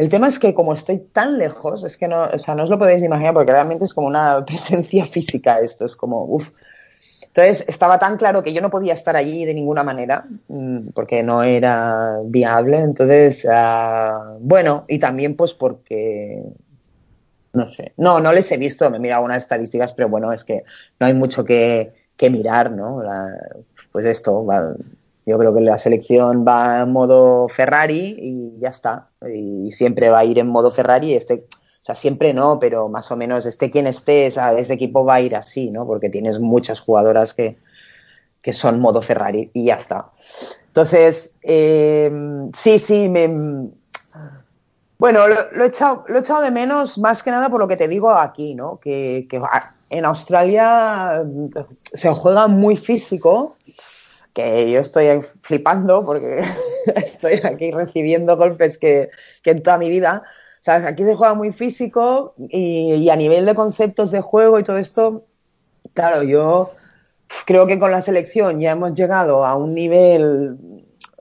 el tema es que como estoy tan lejos, es que no, o sea, no os lo podéis imaginar porque realmente es como una presencia física esto, es como, uff. Entonces estaba tan claro que yo no podía estar allí de ninguna manera porque no era viable. Entonces, uh, bueno, y también pues porque, no sé, no, no les he visto, me he mirado unas estadísticas, pero bueno, es que no hay mucho que, que mirar, ¿no? La, pues esto, va, yo creo que la selección va en modo Ferrari y ya está. Y siempre va a ir en modo Ferrari. Este, o sea, siempre no, pero más o menos esté quien esté, ese equipo va a ir así, ¿no? Porque tienes muchas jugadoras que, que son modo Ferrari y ya está. Entonces, eh, sí, sí, me, bueno, lo, he echado, lo he echado de menos más que nada por lo que te digo aquí, ¿no? Que, que en Australia se juega muy físico, que yo estoy flipando porque estoy aquí recibiendo golpes que, que en toda mi vida. O sea, aquí se juega muy físico y, a nivel de conceptos de juego y todo esto, claro, yo creo que con la selección ya hemos llegado a un nivel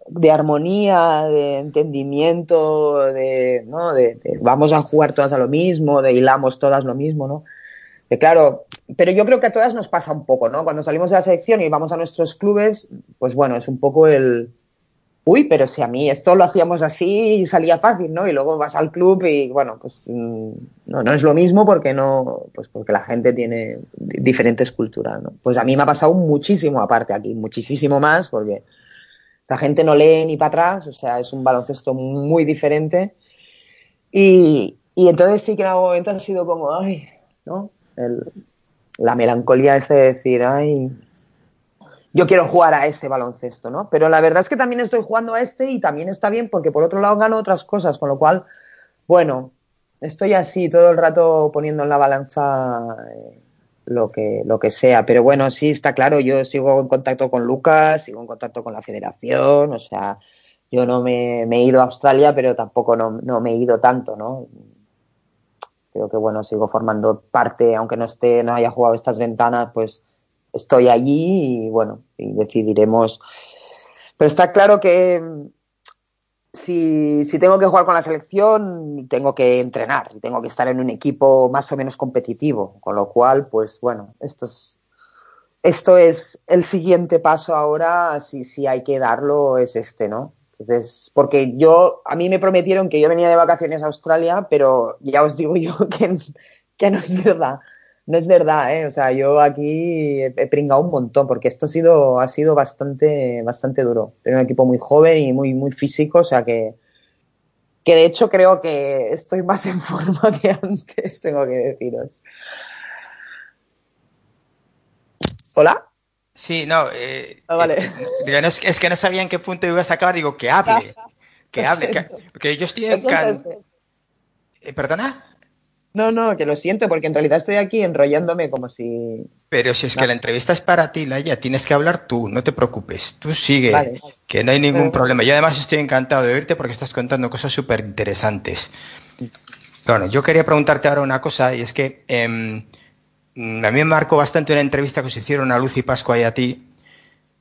de armonía, de entendimiento, de, ¿no? De, vamos a jugar todas a lo mismo, de hilamos todas lo mismo, ¿no? Que claro, pero yo creo que a todas nos pasa un poco, ¿no? Cuando salimos de la selección y vamos a nuestros clubes, pues bueno, es un poco el, uy, pero si a mí esto lo hacíamos así y salía fácil, ¿no? Y luego vas al club y bueno, pues no, no es lo mismo porque no, pues porque la gente tiene diferentes culturas, ¿no? Pues a mí me ha pasado muchísimo aparte aquí, muchísimo más porque la gente no lee ni para atrás, o sea, es un baloncesto muy diferente. Y, y entonces sí que en algún momento ha sido como, ay, ¿no? La melancolía ese de decir, ay, yo quiero jugar a ese baloncesto, ¿no? Pero la verdad es que también estoy jugando a este y también está bien porque por otro lado gano otras cosas, con lo cual, bueno, estoy así todo el rato poniendo en la balanza eh, lo que, lo que sea. Pero bueno, sí, está claro, yo sigo en contacto con Lucas, sigo en contacto con la federación, o sea, yo no me, me he ido a Australia, pero tampoco no, no, me he ido tanto, ¿no? Creo que bueno, sigo formando parte, aunque no esté, no haya jugado estas ventanas, pues estoy allí y bueno, y decidiremos. Pero está claro que si, si, tengo que jugar con la selección, tengo que entrenar tengo que estar en un equipo más o menos competitivo. Con lo cual, pues bueno, esto es, esto es el siguiente paso ahora, si, si hay que darlo, es este, ¿no? Entonces, porque yo, a mí me prometieron que yo venía de vacaciones a Australia, pero ya os digo yo que, que no es verdad. No es verdad, ¿eh? O sea, yo aquí he, pringado un montón, porque esto ha sido, ha sido bastante, bastante duro. Tengo un equipo muy joven y muy, muy físico, o sea que, que de hecho creo que estoy más en forma que antes, tengo que deciros. ¿Hola? Sí, no, eh, ah, vale. Eh, es, que no sabía en qué punto ibas a acabar, digo, que hable, que hable, que, porque yo estoy en... Can... Eh, ¿Perdona? No, no, que lo siento, porque en realidad estoy aquí enrollándome como si... Pero si es que la entrevista es para ti, Laia, tienes que hablar tú, no te preocupes, tú sigue, que no hay ningún problema. Yo además estoy encantado de oírte porque estás contando cosas súper interesantes. Bueno, yo quería preguntarte ahora una cosa, y es que em, a mí me marcó bastante una entrevista que os hicieron a Lucy Pascua y a ti,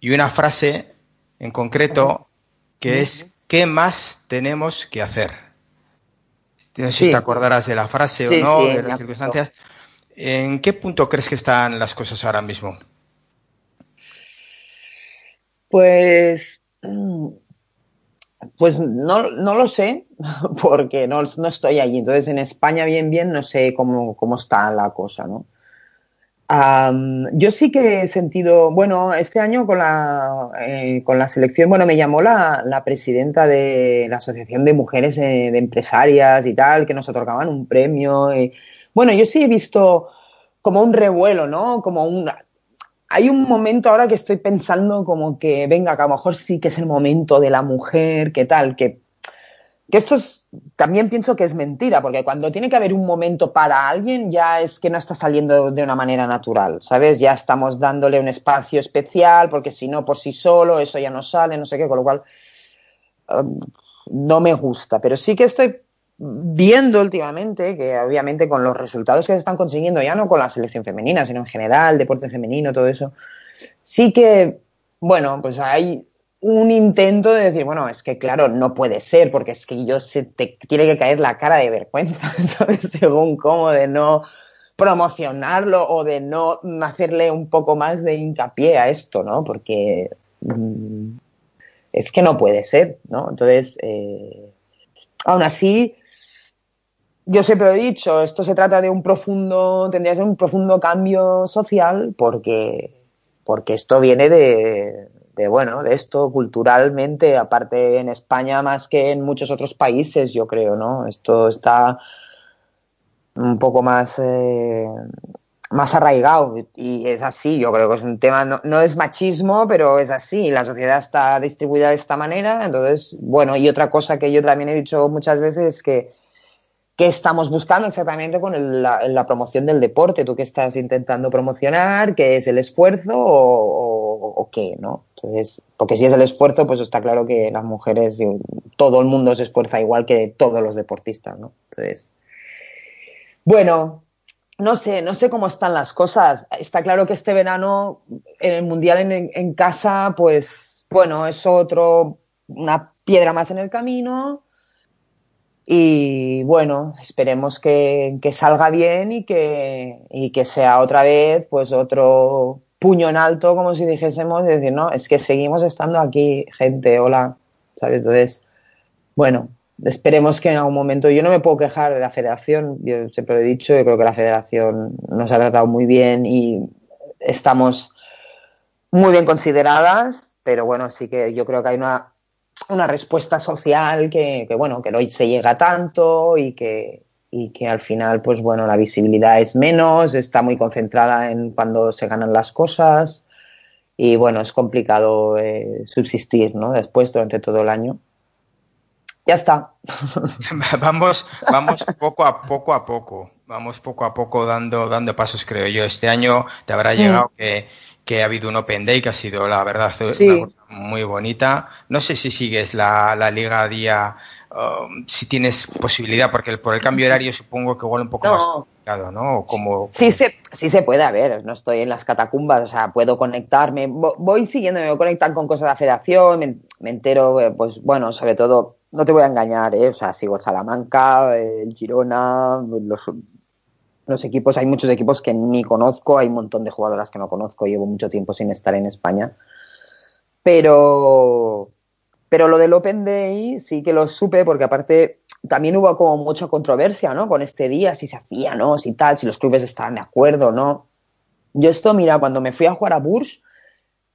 y una frase en concreto que es, ¿qué más tenemos que hacer? No sé si te acordarás de la frase o no, de las circunstancias. ¿En qué punto crees que están las cosas ahora mismo? Pues, mm, pues no, lo sé, porque no, no, estoy allí. Entonces, en España, bien, bien, no sé cómo, cómo está la cosa, ¿no? Yo sí que he sentido, bueno, este año con la, eh, con la selección, bueno, me llamó la, la, presidenta de la Asociación de Mujeres eh, de Empresarias y tal, que nos otorgaban un premio. bueno, yo sí he visto como un revuelo, ¿no? Como un... Hay un momento ahora que estoy pensando como que, venga, que a lo mejor sí que es el momento de la mujer, que tal, que, que esto es también pienso que es mentira, porque cuando tiene que haber un momento para alguien, ya es que no está saliendo de una manera natural, ¿sabes? Ya estamos dándole un espacio especial, porque si no, por sí solo, eso ya no sale, no sé qué, con lo cual um, no me gusta. Pero sí que estoy viendo últimamente que, obviamente, con los resultados que se están consiguiendo, ya no con la selección femenina, sino en general, deporte femenino, todo eso, sí que, bueno, pues hay un intento de decir, bueno, es que claro, no puede ser, porque es que yo se te tiene que caer la cara de vergüenza. Según cómo de no promocionarlo o de no hacerle un poco más de hincapié a esto, ¿no? Porque mm, es que no puede ser, ¿no? Entonces, eh, aún así, yo siempre lo he dicho, esto se trata de un profundo, tendría que ser un profundo cambio social porque, porque esto viene de, bueno, de esto culturalmente, aparte en España más que en muchos otros países, yo creo, ¿no? Esto está un poco más, eh, más arraigado y es así, yo creo que es un tema, no, no, es machismo, pero es así, la sociedad está distribuida de esta manera, entonces, bueno, y otra cosa que yo también he dicho muchas veces es que ¿Qué estamos buscando exactamente con la, promoción del deporte? ¿Tú qué estás intentando promocionar? ¿Qué es el esfuerzo o, qué? ¿no? Entonces, porque si es el esfuerzo, pues está claro que las mujeres, todo el mundo se esfuerza igual que todos los deportistas, ¿no? Entonces, bueno, no sé, no sé cómo están las cosas. Está claro que este verano en el Mundial en, en casa, pues bueno, es otro, una piedra más en el camino y bueno, esperemos que, salga bien y que, y que sea otra vez pues otro puño en alto, como si dijésemos, y decir, no, es que seguimos estando aquí, gente, hola, ¿sabes? Entonces, bueno, esperemos que en algún momento, yo no me puedo quejar de la federación, yo siempre lo he dicho, yo creo que la federación nos ha tratado muy bien y estamos muy bien consideradas, pero bueno, sí que yo creo que hay una una respuesta social que, bueno, que no se llega tanto y que, y que al final, pues bueno, la visibilidad es menos, está muy concentrada en cuando se ganan las cosas y bueno, es complicado eh, subsistir, ¿no? Después, durante todo el año. Ya está. vamos, vamos poco a poco a poco, vamos poco a poco dando, dando pasos, creo yo. Este año te habrá llegado que que ha habido un Open Day que ha sido, la verdad, muy bonita. No sé si sigues la, Liga Día, um, si tienes posibilidad, porque por el cambio horario supongo que igual un poco más complicado, ¿no? Como, Sí, se, sí se puede, a ver, no estoy en las catacumbas, o sea, puedo conectarme, voy siguiendo, me conectar con cosas de la federación, me, entero, eh, pues bueno, sobre todo, no te voy a engañar, ¿eh? o sea, sigo Salamanca, el Girona, los los equipos, hay muchos equipos que ni conozco, hay un montón de jugadoras que no conozco, llevo mucho tiempo sin estar en España. Pero, Pero lo del Open Day sí que lo supe porque aparte también hubo como mucha controversia, ¿no? Con este día, si se hacía, ¿no? Si tal, si los clubes estaban de acuerdo, ¿no? Yo esto, mira, cuando me fui a jugar a Bourges,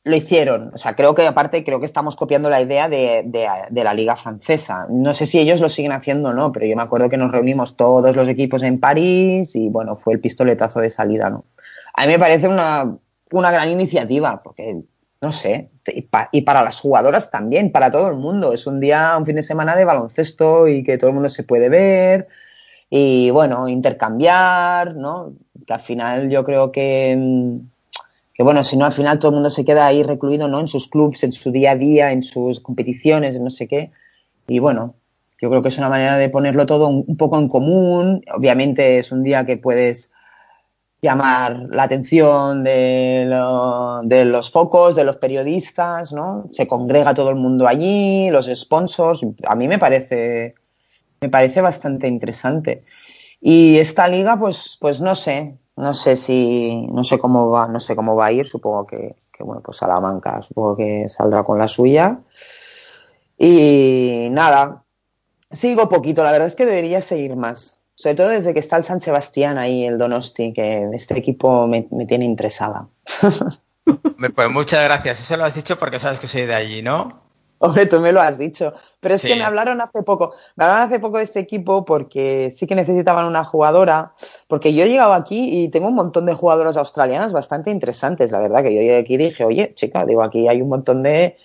lo hicieron. O sea, creo que aparte, creo que estamos copiando la idea de, de, de, la liga francesa. No sé si ellos lo siguen haciendo o no, pero yo me acuerdo que nos reunimos todos los equipos en París y bueno, fue el pistoletazo de salida, ¿no? A mí me parece una, una gran iniciativa, porque, no sé, y, pa, y, para las jugadoras también, para todo el mundo. Es un día, un fin de semana de baloncesto y que todo el mundo se puede ver y, bueno, intercambiar, ¿no? Que al final yo creo que que bueno, si no al final todo el mundo se queda ahí recluido, ¿no? En sus clubs, en su día a día, en sus competiciones, no sé qué. Y bueno, yo creo que es una manera de ponerlo todo un, un poco en común. Obviamente es un día que puedes llamar la atención de, lo, de, los focos, de los periodistas, ¿no? Se congrega todo el mundo allí, los sponsors. A mí me parece, me parece bastante interesante. Y esta liga, pues, pues no sé, no sé si, no sé cómo va, no sé cómo va a ir, supongo que, que bueno, pues Salamanca supongo que saldrá con la suya. Y nada, sigo poquito, la verdad es que debería seguir más. Sobre todo desde que está el San Sebastián ahí, el Donosti, que este equipo me, me tiene interesada. pues muchas gracias. Eso lo has dicho porque sabes que soy de allí, ¿no? Hombre, tú me lo has dicho. Pero es sí. que me hablaron hace poco. Me hablaron hace poco de este equipo porque sí que necesitaban una jugadora. Porque yo he llegado aquí y tengo un montón de jugadoras australianas bastante interesantes. La verdad que yo llegué aquí y dije, oye, chica, digo, aquí hay un montón de,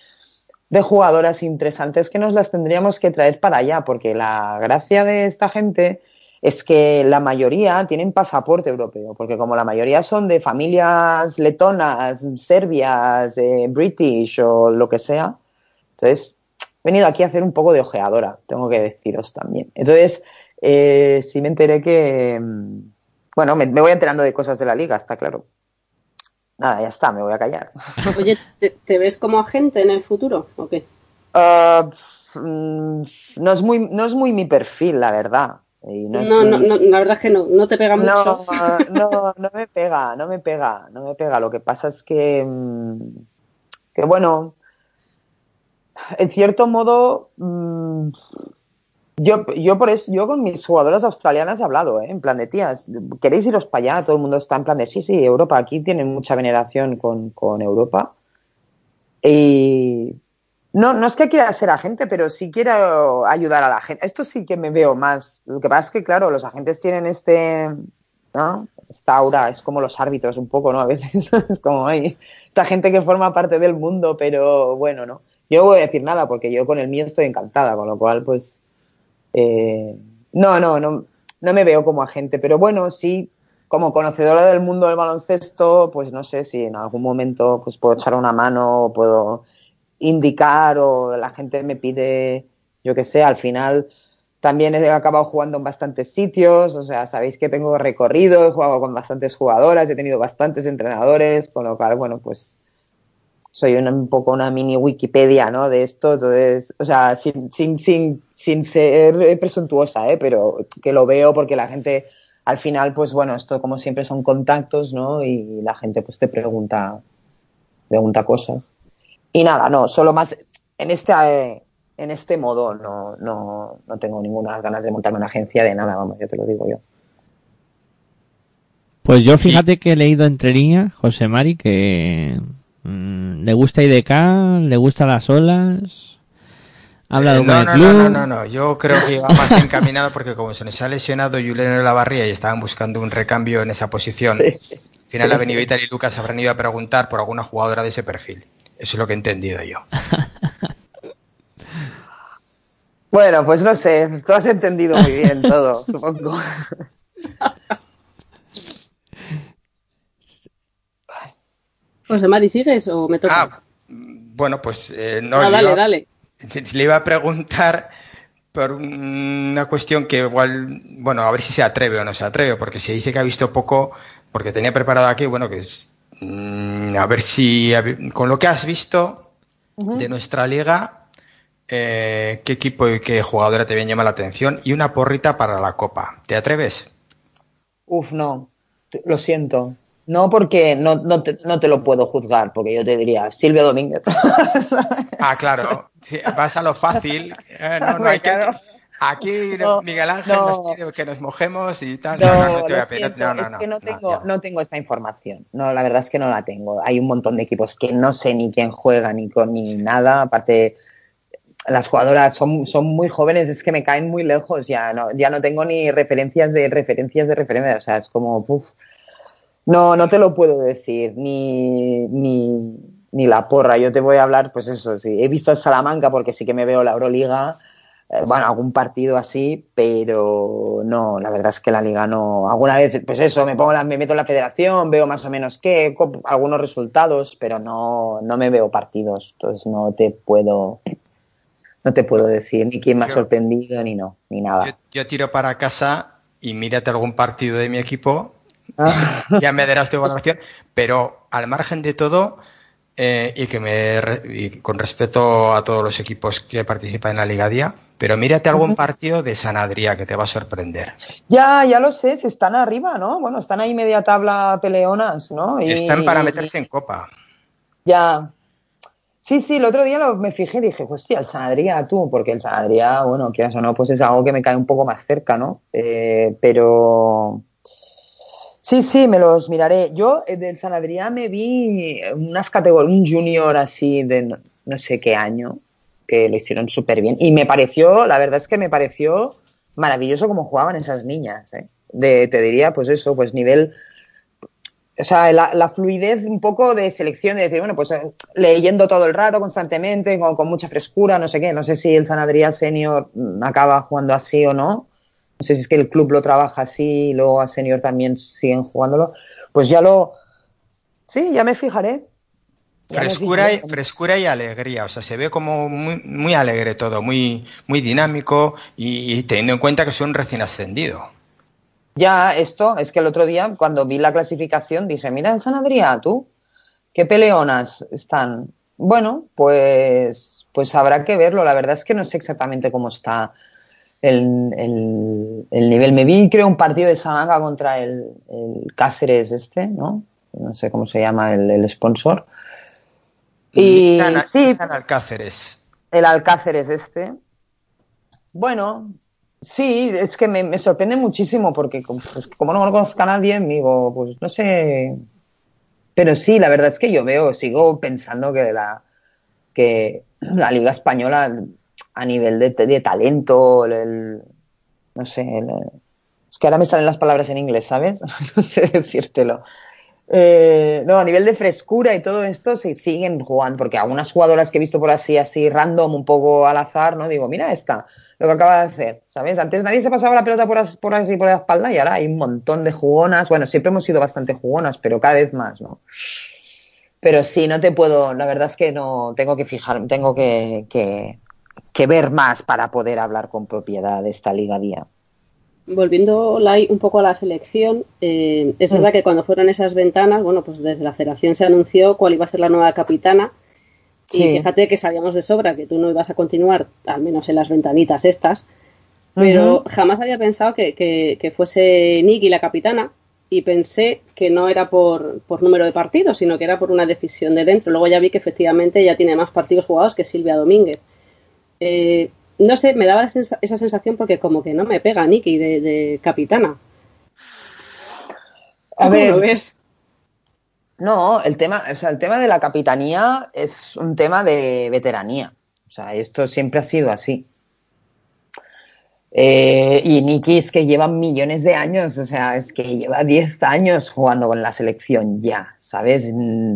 de jugadoras interesantes que nos las tendríamos que traer para allá. Porque la gracia de esta gente es que la mayoría tienen pasaporte europeo, porque como la mayoría son de familias letonas, serbias, eh, british o lo que sea, entonces he venido aquí a hacer un poco de ojeadora, tengo que deciros también. Entonces, eh, sí me enteré que, bueno, me, me, voy enterando de cosas de la liga, está claro. Nada, ya está, me voy a callar. Oye, ¿te, te ves como agente en el futuro o qué? Uh, no, es muy, no es muy mi perfil, la verdad. Y no, no, no, no, la verdad es que no, no te pega mucho. No, no, no me pega, no me pega, no me pega. Lo que pasa es que, que bueno, en cierto modo, mmm, yo, yo por eso, yo con mis jugadoras australianas he hablado, ¿eh? en plan de tías, ¿queréis iros para allá? Todo el mundo está en plan de sí, sí, Europa, aquí tienen mucha veneración con, con Europa. Y no, no es que quiera ser agente, pero sí quiero ayudar a la gente. Esto sí que me veo más. Lo que pasa es que, claro, los agentes tienen este, ¿no? Esta aura, es como los árbitros un poco, ¿no? A veces es como, hay esta gente que forma parte del mundo, pero bueno, ¿no? Yo no voy a decir nada porque yo con el mío estoy encantada, con lo cual, pues, eh, no, no, no, no me veo como agente, pero bueno, sí, como conocedora del mundo del baloncesto, pues no sé si en algún momento pues puedo echar una mano o puedo indicar o la gente me pide, yo que sé, al final también he acabado jugando en bastantes sitios, o sea, sabéis que tengo recorrido, he jugado con bastantes jugadoras, he tenido bastantes entrenadores, con lo cual, bueno, pues soy un poco una mini Wikipedia, ¿no? De esto, entonces, o sea, sin, sin, sin, sin ser presuntuosa, ¿eh? Pero que lo veo porque la gente, al final, pues bueno, esto como siempre son contactos, ¿no? Y la gente pues te pregunta, pregunta cosas. Y nada, no, solo más en este, eh, en este modo no, no, no tengo ninguna ganas de montarme una agencia de nada, vamos, yo te lo digo yo. Pues yo fíjate que he leído entre líneas, José Mari, que mmm, le gusta IDK, le gusta las olas. Ha hablado eh, con no, el no, club. no, no, no, no, yo creo que iba más encaminado porque como se nos ha lesionado Julián Lavarría y estaban buscando un recambio en esa posición, Sí. al final ha venido Vital y Lucas habrán ido a preguntar por alguna jugadora de ese perfil. Eso es lo que he entendido yo. Bueno, pues no sé, tú has entendido muy bien todo, supongo. José Mari, ¿sigues o me toca? Ah, bueno, pues eh, no. Ah, le dale, iba- dale. Le iba a preguntar por una cuestión que igual, bueno, a ver si se atreve o no se atreve, porque se dice que ha visto poco, porque tenía preparado aquí, bueno, que es, mm, a ver si, a ver, con lo que has visto de nuestra liga, eh, qué equipo y qué jugadora te bien llama la atención y una porrita para la Copa. ¿Te atreves? Uf, no, lo siento. No, porque no, no, te, no te lo puedo juzgar, porque yo te diría Silvio Domínguez. Ah, claro. Sí, vas a lo fácil. Eh, no, no hay que, Aquí No, Miguel Ángel no. nos pide que nos mojemos y tal. No, No, te voy a pedir. No, no, es que no tengo, no tengo esta información. No, la verdad es que no la tengo. Hay un montón de equipos que no sé ni quién juega ni con ni nada. Aparte, las jugadoras son, son muy jóvenes, es que me caen muy lejos. Ya no, ya no tengo ni referencias de referencias de referencias. O sea, es como, uf. No, no te lo puedo decir, ni, ni, ni la porra. Yo te voy a hablar, pues eso, sí. He visto el Salamanca porque sí que me veo la Euroliga bueno, algún partido así, pero no, la verdad es que la liga no. Alguna vez, pues eso, me pongo la- me meto en la federación, veo más o menos qué, algunos resultados, pero no, no me veo partidos, entonces no te puedo, no te puedo decir ni quién me ha sorprendido ni no, ni nada. Yo, yo tiro para casa y mírate algún partido de mi equipo. Ah. ya me darás tu valoración. Pero al margen de todo, eh, y que me y con respeto a todos los equipos que participan en la Liga Día, pero mírate algún partido de San Adrià que te va a sorprender. Ya, ya lo sé, están arriba, ¿no? Bueno, están ahí media tabla peleonas, ¿no? Y- Están para meterse en copa. Ya. Sí, sí, el otro día lo- me fijé y dije, hostia, el San Adrià, tú, porque el San Adrià, bueno, quieras o no, pues es algo que me cae un poco más cerca, ¿no? Eh, pero sí, sí, me los miraré. Yo eh, del San Adrià me vi unas categorías, un junior así de no, no sé qué año, que lo hicieron súper bien. Y me pareció, la verdad es que me pareció maravilloso cómo jugaban esas niñas, ¿eh? De, te diría, pues eso, pues nivel o sea, la, fluidez un poco de selección, de decir, bueno, pues eh, leyendo todo el rato, constantemente, con, mucha frescura, no sé qué. No sé si el San Adrià Senior mm, acaba jugando así o no. No sé si es que el club lo trabaja así y luego a Senior también siguen jugándolo. Pues ya lo. Sí, ya me fijaré. Frescura y, frescura y alegría, o sea, se ve como muy, muy alegre todo, muy, muy dinámico y, y teniendo en cuenta que son recién ascendido. Ya, esto, es que el otro día, cuando vi la clasificación, dije, mira San Adrià, tú, qué peleonas están. Bueno, pues, pues habrá que verlo. La verdad es que no sé exactamente cómo está el, el- el nivel. Me vi, creo, un partido de Salamanca contra el, el Cáceres este, ¿no? No sé cómo se llama el, el sponsor. Y sí, Nissan Alcáceres. el Alcáceres este. Bueno, sí, es que me, me sorprende muchísimo porque como, pues, como no conozco a nadie, digo, pues no sé. Pero sí, la verdad es que yo veo, sigo pensando que la, que la Liga Española a nivel de, de talento, el, el- no sé, el- es que ahora me salen las palabras en inglés, ¿sabes? no sé decírtelo. Eh, no, a nivel de frescura y todo esto, sí, siguen jugando, porque algunas jugadoras que he visto por así, así random, un poco al azar, ¿no? Digo, mira esta, lo que acaba de hacer, ¿sabes? Antes nadie se pasaba la pelota por, as- por así por la espalda y ahora hay un montón de jugonas. Bueno, siempre hemos sido bastante jugonas, pero cada vez más, ¿no? Pero sí, no te puedo, la verdad es que no, tengo que fijar, tengo que, que, que ver más para poder hablar con propiedad de esta liga día. Volviendo un poco a la selección, eh, es Mm. verdad que cuando fueron esas ventanas, bueno, pues desde la federación se anunció cuál iba a ser la nueva capitana. Sí. Y fíjate que sabíamos de sobra que tú no ibas a continuar, al menos en las ventanitas estas, pero jamás había pensado que, que- que fuese Nicky la capitana y pensé que no era por, por número de partidos, sino que era por una decisión de dentro. Luego ya vi que efectivamente ella tiene más partidos jugados que Silvia Domínguez. Eh, no sé, me daba sensa- esa sensación porque como que no me pega Nicky de, de capitana. A ¿Cómo ver, lo ves? No, el tema, o sea, el tema de la capitanía es un tema de veteranía. O sea, esto siempre ha sido así. Eh, y Nicky es que lleva millones de años, o sea, es que lleva 10 años jugando con la selección ya, ¿sabes?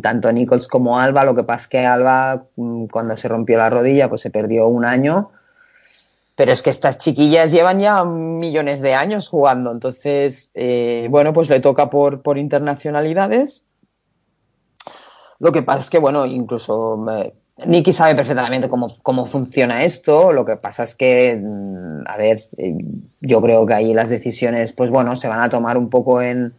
Tanto Nichols como Alba, lo que pasa es que Alba, mm, cuando se rompió la rodilla, pues se perdió un año. Pero es que estas chiquillas llevan ya millones de años jugando, entonces, eh, bueno, pues le toca por, por internacionalidades. Lo que pasa es que, bueno, incluso eh, Nicky sabe perfectamente cómo, cómo funciona esto. Lo que pasa es que, mm, a ver, eh, yo creo que ahí las decisiones, pues bueno, se van a tomar un poco en.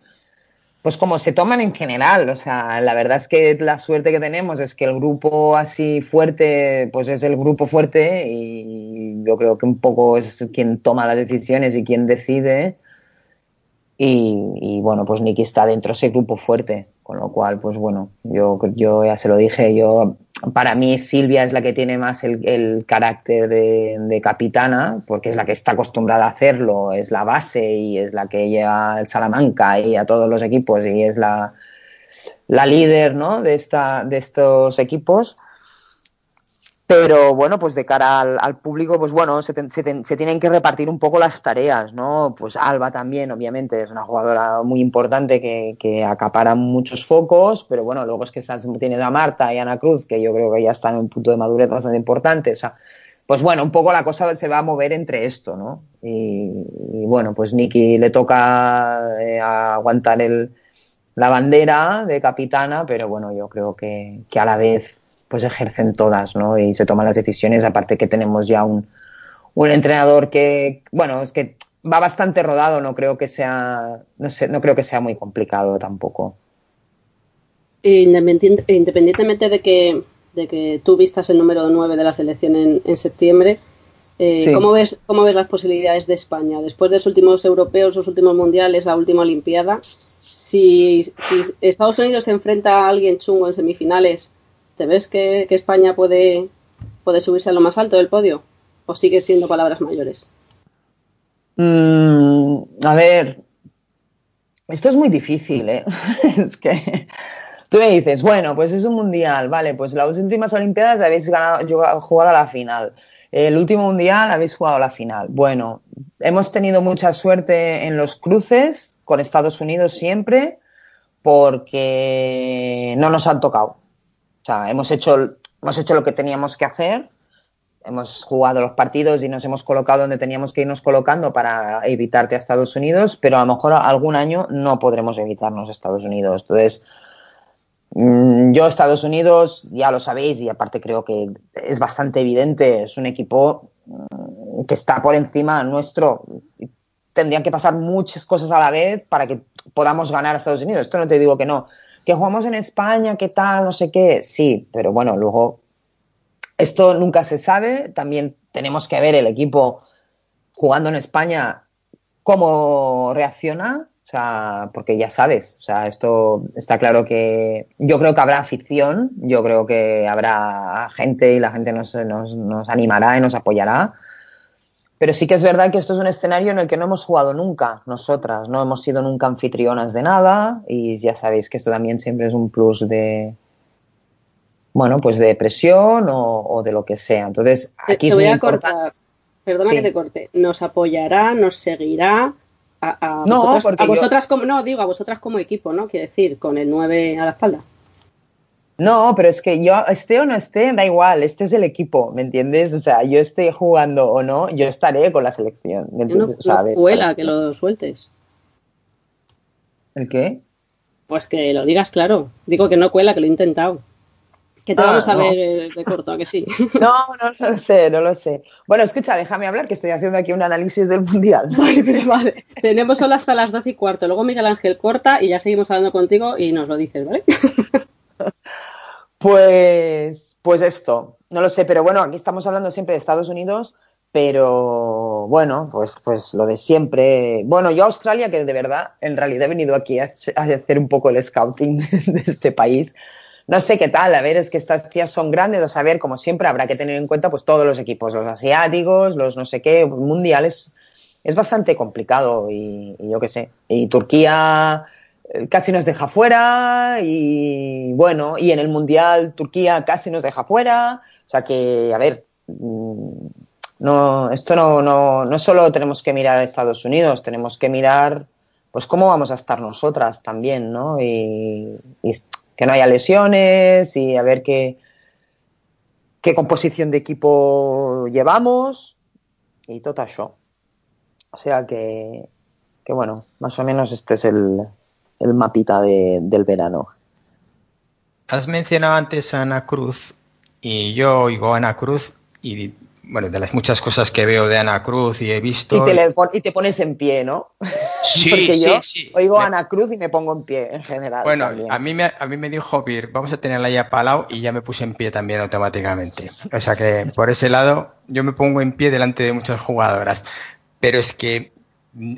Pues como se toman en general. O sea, la verdad es que la suerte que tenemos es que el grupo así fuerte, pues es el grupo fuerte y yo creo que un poco es quien toma las decisiones y quien decide. y, bueno, pues Nicky está dentro de ese grupo fuerte, con lo cual, pues bueno, yo, yo ya se lo dije, yo para mí Silvia es la que tiene más el, carácter de, capitana, porque es la que está acostumbrada a hacerlo, es la base y es la que lleva el Salamanca y a todos los equipos y es la, la líder ¿no? de, esta, de estos equipos. Pero bueno, pues de cara al, público, pues bueno, se, se, tienen que repartir un poco las tareas, ¿no? Pues Alba también, obviamente, es una jugadora muy importante que, que acapara muchos focos, pero bueno, luego es que teniendo a Marta y Ana Cruz, que yo creo que ya están en un punto de madurez bastante importante, o sea, pues bueno, un poco la cosa se va a mover entre esto, ¿no? Y, bueno, pues Nikki le toca eh, aguantar el, la bandera de capitana, pero bueno, yo creo que, que a la vez pues ejercen todas, ¿no? Y se toman las decisiones, aparte que tenemos ya un, un entrenador que, bueno, es que va bastante rodado, no creo que sea, no sé, no creo que sea muy complicado tampoco. Independientemente de que, de que tú vistas el número 9 de la selección en, septiembre, eh, ¿cómo, ves, ¿cómo ves las posibilidades de España? Después de los últimos europeos, los últimos mundiales, la última Olimpiada, si, si Estados Unidos se enfrenta a alguien chungo en semifinales, ¿Te ves que, España puede, subirse a lo más alto del podio? ¿O sigue siendo palabras mayores? Mm, a ver, esto es muy difícil, ¿eh? es que tú me dices, bueno, pues es un mundial, vale, pues las últimas Olimpiadas habéis ganado, jugado a la final. El último mundial habéis jugado a la final. Bueno, hemos tenido mucha suerte en los cruces con Estados Unidos siempre porque no nos han tocado. O sea, hemos hecho, hemos hecho lo que teníamos que hacer, hemos jugado los partidos y nos hemos colocado donde teníamos que irnos colocando para evitarte a Estados Unidos, pero a lo mejor algún año no podremos evitarnos a Estados Unidos. Entonces, mm, yo Estados Unidos, ya lo sabéis, y aparte creo que es bastante evidente, es un equipo mm, que está por encima nuestro. Tendrían que pasar muchas cosas a la vez para que podamos ganar a Estados Unidos. Esto no te digo que no, que jugamos en España, qué tal, no sé qué, sí, pero bueno, luego esto nunca se sabe, también tenemos que ver el equipo jugando en España cómo reacciona, o sea, porque ya sabes, o sea, esto está claro que yo creo que habrá afición, yo creo que habrá gente y la gente nos, nos, nos animará y nos apoyará, pero sí que es verdad que esto es un escenario en el que no hemos jugado nunca nosotras, no hemos sido nunca anfitrionas de nada y ya sabéis que esto también siempre es un plus de, bueno, pues de presión o, de lo que sea. Entonces, aquí te voy a cortar. Perdona que te corte. Nos apoyará, nos seguirá. A, no, a vosotras como, no, digo, a vosotras como equipo, ¿no? Quiere decir, con el 9 a la espalda. No, pero es que yo, esté o no esté, da igual, este es el equipo, ¿me entiendes? O sea, yo esté jugando o no, yo estaré con la selección. ¿me entiendes? No, cuela que lo sueltes. ¿El qué? Pues que lo digas claro. Digo que no cuela, que lo he intentado. Que te ah, vamos a ver de corto, ¿a que sí? No, no, lo sé, no lo sé. Bueno, escucha, déjame hablar, que estoy haciendo aquí un análisis del Mundial. Vale, vale. Tenemos solo hasta las 12 y cuarto. Luego Miguel Ángel corta y ya seguimos hablando contigo y nos lo dices, ¿vale? Pues, pues esto, no lo sé, pero bueno, aquí estamos hablando siempre de Estados Unidos, pero bueno, pues, pues lo de siempre. Bueno, yo a Australia, que de verdad, en realidad he venido aquí a, hacer un poco el scouting de este país. No sé qué tal, a ver, es que estas tías son grandes, a saber, como siempre, habrá que tener en cuenta pues todos los equipos, los asiáticos, los no sé qué, mundiales. Es bastante complicado y, y yo qué sé. Y Turquía, casi nos deja fuera y bueno, y en el Mundial Turquía casi nos deja fuera. O sea que, a ver, mm, no, esto no, no, no solo tenemos que mirar a Estados Unidos, tenemos que mirar pues cómo vamos a estar nosotras también, ¿no? Y, que no haya lesiones y a ver qué, qué composición de equipo llevamos y todo eso. O sea que, que bueno, más o menos este es el, el mapita de, del verano. Has mencionado antes a Ana Cruz y yo oigo a Ana Cruz y bueno, de las muchas cosas que veo de Ana Cruz y he visto. Y te, y te pones en pie, ¿no? Sí, Porque yo oigo a Ana Cruz y me pongo en pie en general. Bueno, a mí, me, a mí me dijo Vir, vamos a tenerla ya palao y ya me puse en pie también automáticamente. O sea que por ese lado yo me pongo en pie delante de muchas jugadoras. Pero es que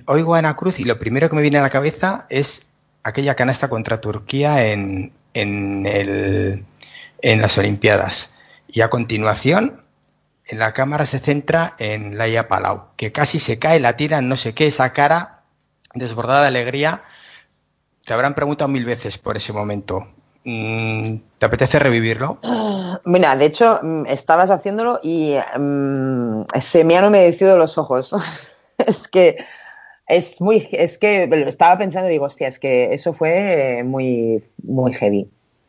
oigo a Ana Cruz y lo primero que me viene a la cabeza es aquella canasta contra Turquía en, en, el, en las Olimpiadas. Y a continuación, en la cámara se centra en Laia Palau, que casi se cae, la tira, no sé qué, esa cara desbordada de alegría. Te habrán preguntado mil veces por ese momento. Mm, ¿Te apetece revivirlo? Mira, de hecho, mm, estabas haciéndolo y mm, se me han humedecido los ojos. es que es muy, es que estaba pensando y digo, hostia, es que eso fue muy, muy heavy,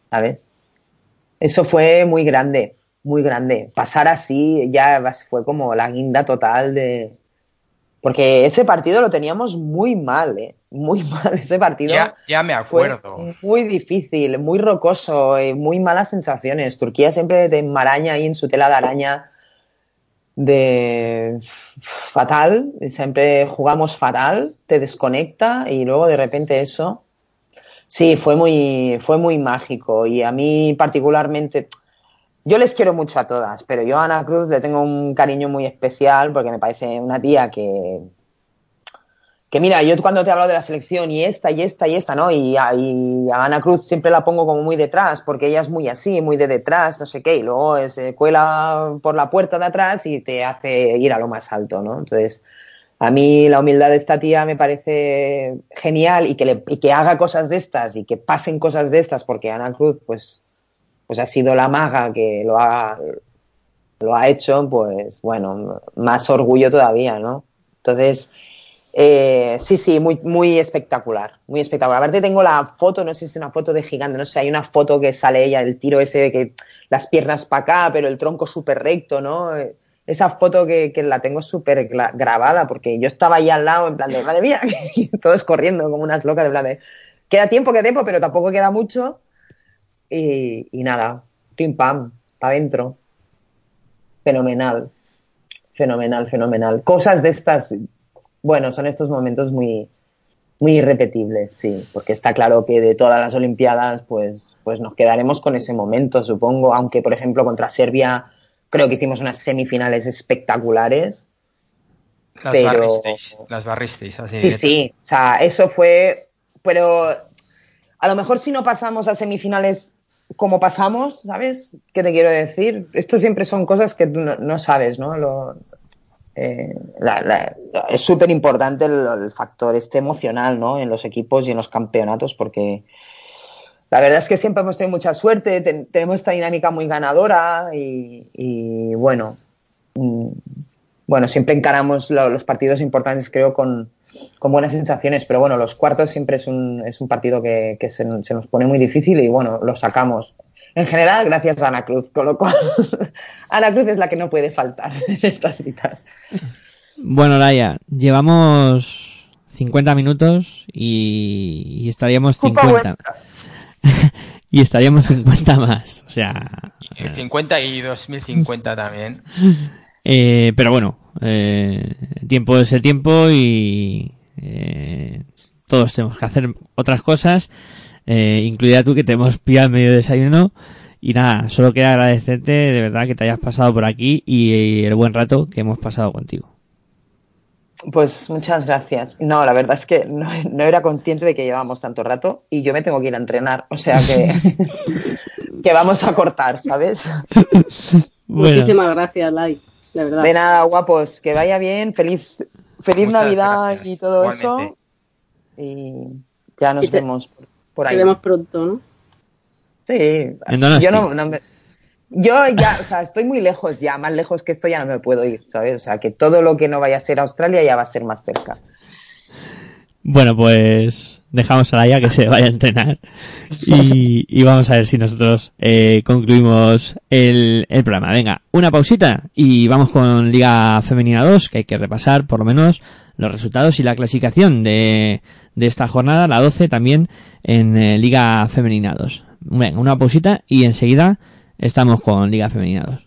¿sabes? Eso fue muy grande, muy grande. Pasar así ya fue como la guinda total de... Porque ese partido lo teníamos muy mal, ¿eh? Muy mal ese partido. Ya, ya me acuerdo. muy difícil, muy rocoso, eh, muy malas sensaciones. Turquía siempre te enmaraña ahí en su tela de araña de fatal, siempre jugamos fatal, te desconecta y luego de repente eso. Sí, fue muy, fue muy mágico y a mí particularmente, yo les quiero mucho a todas, pero yo a Ana Cruz le tengo un cariño muy especial porque me parece una tía que, que mira, yo cuando te hablo de la selección y esta y esta y esta, ¿no? Y a, Ana Cruz siempre la pongo como muy detrás, porque ella es muy así, muy de detrás, no sé qué, y luego se cuela por la puerta de atrás y te hace ir a lo más alto, ¿no? Entonces, a mí la humildad de esta tía me parece genial y que, le, y que haga cosas de estas y que pasen cosas de estas, porque Ana Cruz, pues, pues ha sido la maga que lo ha, lo ha hecho, pues bueno, más orgullo todavía, ¿no? Entonces, eh, sí, sí, muy, muy espectacular, muy espectacular. Aparte tengo la foto, no sé si es una foto de gigante, no sé, hay una foto que sale ella, el tiro ese de que las piernas para acá, pero el tronco súper recto, ¿no? Esa foto que, la tengo súper grabada, porque yo estaba ahí al lado, en plan de, madre mía, todos corriendo como unas locas, de plan de, queda tiempo, queda tiempo, pero tampoco queda mucho. Y, y nada, pim pam, para adentro. Fenomenal, fenomenal, fenomenal. Cosas de estas bueno, son estos momentos muy, muy irrepetibles, sí, porque está claro que de todas las Olimpiadas, pues, pues nos quedaremos con ese momento, supongo, aunque por ejemplo contra Serbia creo que hicimos unas semifinales espectaculares. Las barristeis, las barristeis, así. Sí, sí, o sea, eso fue, pero a lo mejor si no pasamos a semifinales como pasamos, ¿sabes? ¿Qué te quiero decir? Esto siempre son cosas que tú no, sabes, ¿no? Lo, eh, es súper importante el, factor este emocional ¿no? en los equipos y en los campeonatos porque la verdad es que siempre hemos tenido mucha suerte, tenemos esta dinámica muy ganadora y, bueno, mm, bueno, siempre encaramos los partidos importantes creo con, buenas sensaciones, pero bueno, los cuartos siempre es un, es un partido que, se, nos pone muy difícil y bueno, lo sacamos en general, gracias a Ana Cruz, con lo cual Ana Cruz es la que no puede faltar en estas citas. Bueno, Laia, llevamos 50 minutos y, estaríamos 50. y estaríamos 50 más, o sea... 50 y 2050 también. Eh, pero bueno, eh, tiempo es el tiempo y eh, todos tenemos que hacer otras cosas eh, incluida tú que te hemos pillado medio desayuno. Y nada, solo queda agradecerte de verdad que te hayas pasado por aquí y, el buen rato que hemos pasado contigo. Pues muchas gracias. No, la verdad es que no, era consciente de que llevábamos tanto rato y yo me tengo que ir a entrenar. O sea que, que vamos a cortar, ¿sabes? Muchísimas gracias, Lai. De verdad. De nada, guapos. Que vaya bien. Feliz, feliz Navidad y todo eso. Y ya nos vemos por ahí. pronto, ¿no? Sí. Yo no, yo ya, o sea, estoy muy lejos ya, más lejos que esto ya no me puedo ir, ¿sabes? O sea, que todo lo que no vaya a ser Australia ya va a ser más cerca. Bueno, pues dejamos a la ya que se vaya a entrenar y, vamos a ver si nosotros eh, concluimos el, el, programa. Venga, una pausita y vamos con Liga Femenina 2, que hay que repasar por lo menos los resultados y la clasificación de, de esta jornada, la 12 también en eh, Liga Femenina 2. Venga, una pausita y enseguida estamos con Liga Femenina 2.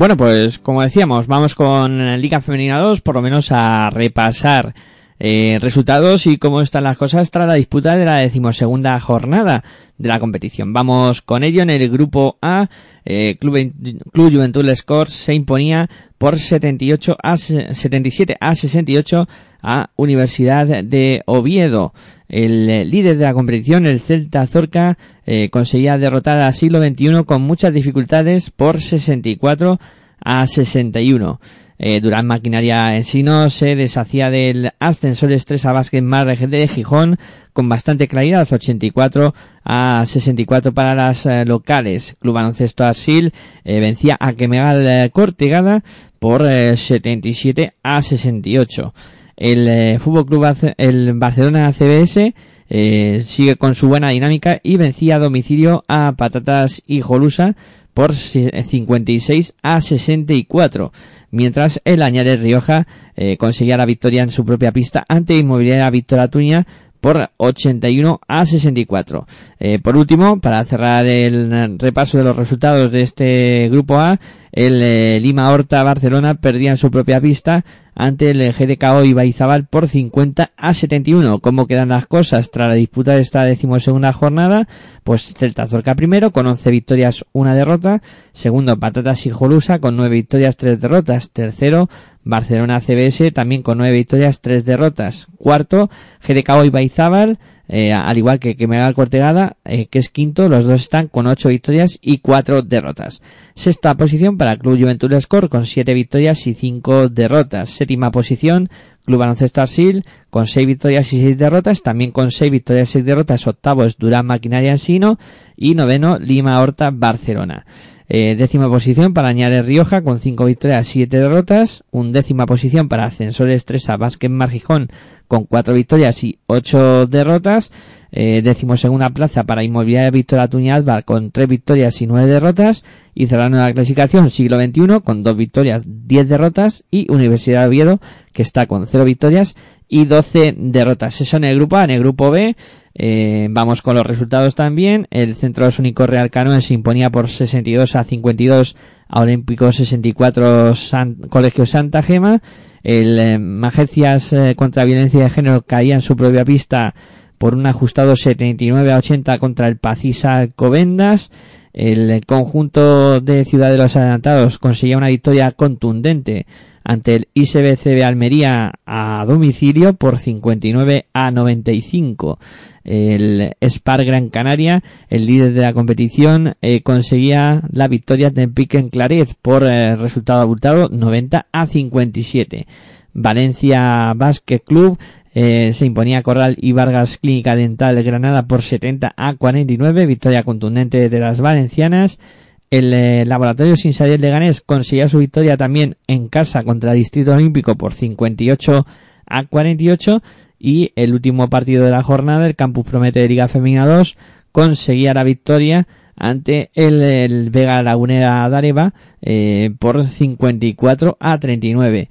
Bueno, pues como decíamos, vamos con Liga Femenina 2, por lo menos a repasar eh, resultados y cómo están las cosas tras la disputa de la decimosegunda jornada de la competición. Vamos con ello en el grupo A. Eh, Club, Club Juventud Scores se imponía por 78 a 77 a 68 a Universidad de Oviedo. El líder de la competición, el Celta Zorca, eh, conseguía derrotar al siglo XXI con muchas dificultades por 64 a 61. Eh, Durán Maquinaria Ensino se deshacía del ascensor Estresa Vázquez Marre de Gijón con bastante claridad, 84 a 64 para las eh, locales. Club Baloncesto Arsil eh, vencía a Quemegal Cortegada por 77 a 68. El Fútbol Club el Barcelona CBS sigue con su buena dinámica y vencía a domicilio a Patatas y Jolusa por 56 a 64 mientras el Añares Rioja eh, conseguía la victoria en su propia pista ante Inmobiliaria Víctor Atuña por 81 a 64. Eh, por último, para cerrar el repaso de los resultados de este grupo A, el eh, Lima Horta Barcelona perdía en su propia pista ante el GDKO Ibaizabal por 50 a 71. ¿Cómo quedan las cosas tras la disputa de esta decimosegunda jornada? Pues Celta Zorca primero con 11 victorias, una derrota. Segundo, Patatas y Jolusa con 9 victorias, 3 derrotas. Tercero, Barcelona CBS también con 9 victorias, 3 derrotas. Cuarto, GDKO Ibaizábal eh, al igual que, que Cortegada, eh, que es quinto, los dos están con ocho victorias y cuatro derrotas. Sexta posición para Club Juventud Score con siete victorias y cinco derrotas. Séptima posición, Club Baloncesto Arsil con seis victorias y seis derrotas, también con seis victorias y seis derrotas. Octavo es Durán Maquinaria Ensino y noveno Lima Horta Barcelona. Eh, décima posición para Añares Rioja con cinco victorias y siete derrotas. Un décima posición para Ascensores Estresa Vázquez Margijón con cuatro victorias y ocho derrotas. Eh, segunda plaza para Inmobiliaria Víctor Atuña con tres victorias y nueve derrotas. Y cerrando la clasificación siglo XXI con dos victorias, diez derrotas. Y Universidad de Oviedo que está con cero victorias y doce derrotas. Eso en el grupo A. En el grupo B eh, vamos con los resultados también. El Centro Único Real Canoe se imponía por 62 a 52 a Olímpico 64 Colegio Santa Gema. El eh, eh, contra Violencia de Género caía en su propia pista por un ajustado 79 a 80 contra el Pacisa Covendas. El conjunto de Ciudad de los Adelantados conseguía una victoria contundente ante el ISBCB Almería a domicilio por 59 a 95. El Spar Gran Canaria, el líder de la competición, eh, conseguía la victoria de Pique en Claret por eh, resultado abultado 90 a 57. Valencia Basket Club eh, se imponía Corral y Vargas Clínica Dental Granada por 70 a 49, victoria contundente de las valencianas. El Laboratorio Sin de Leganés conseguía su victoria también en casa contra el Distrito Olímpico por 58 a 48 y el último partido de la jornada, el Campus Promete de Liga Femenina 2, conseguía la victoria ante el, Vega Lagunera Dareva eh, por 54 a 39.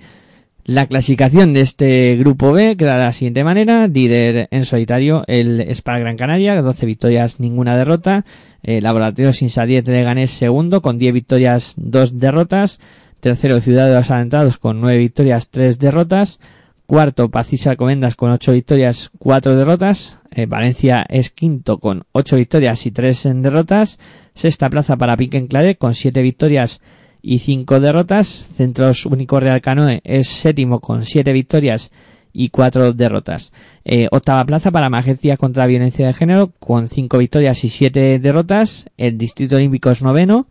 La clasificación de este grupo B queda de la siguiente manera. Líder en solitario el Spar Gran Canaria, 12 victorias, ninguna derrota. El Laboratorio Sin 10 de Ganés segundo con 10 victorias, 2 derrotas. Tercero, Ciudad de los Alentados con nueve victorias, tres derrotas. Cuarto, Pacisa Comendas con ocho victorias, cuatro derrotas. Eh, Valencia es quinto con ocho victorias y tres derrotas. Sexta plaza para Pique Enclave con siete victorias y cinco derrotas. Centros Único Real Canoe es séptimo con siete victorias y cuatro derrotas. Eh, octava plaza para Magencia contra Violencia de Género con cinco victorias y siete derrotas. El Distrito Olímpico es noveno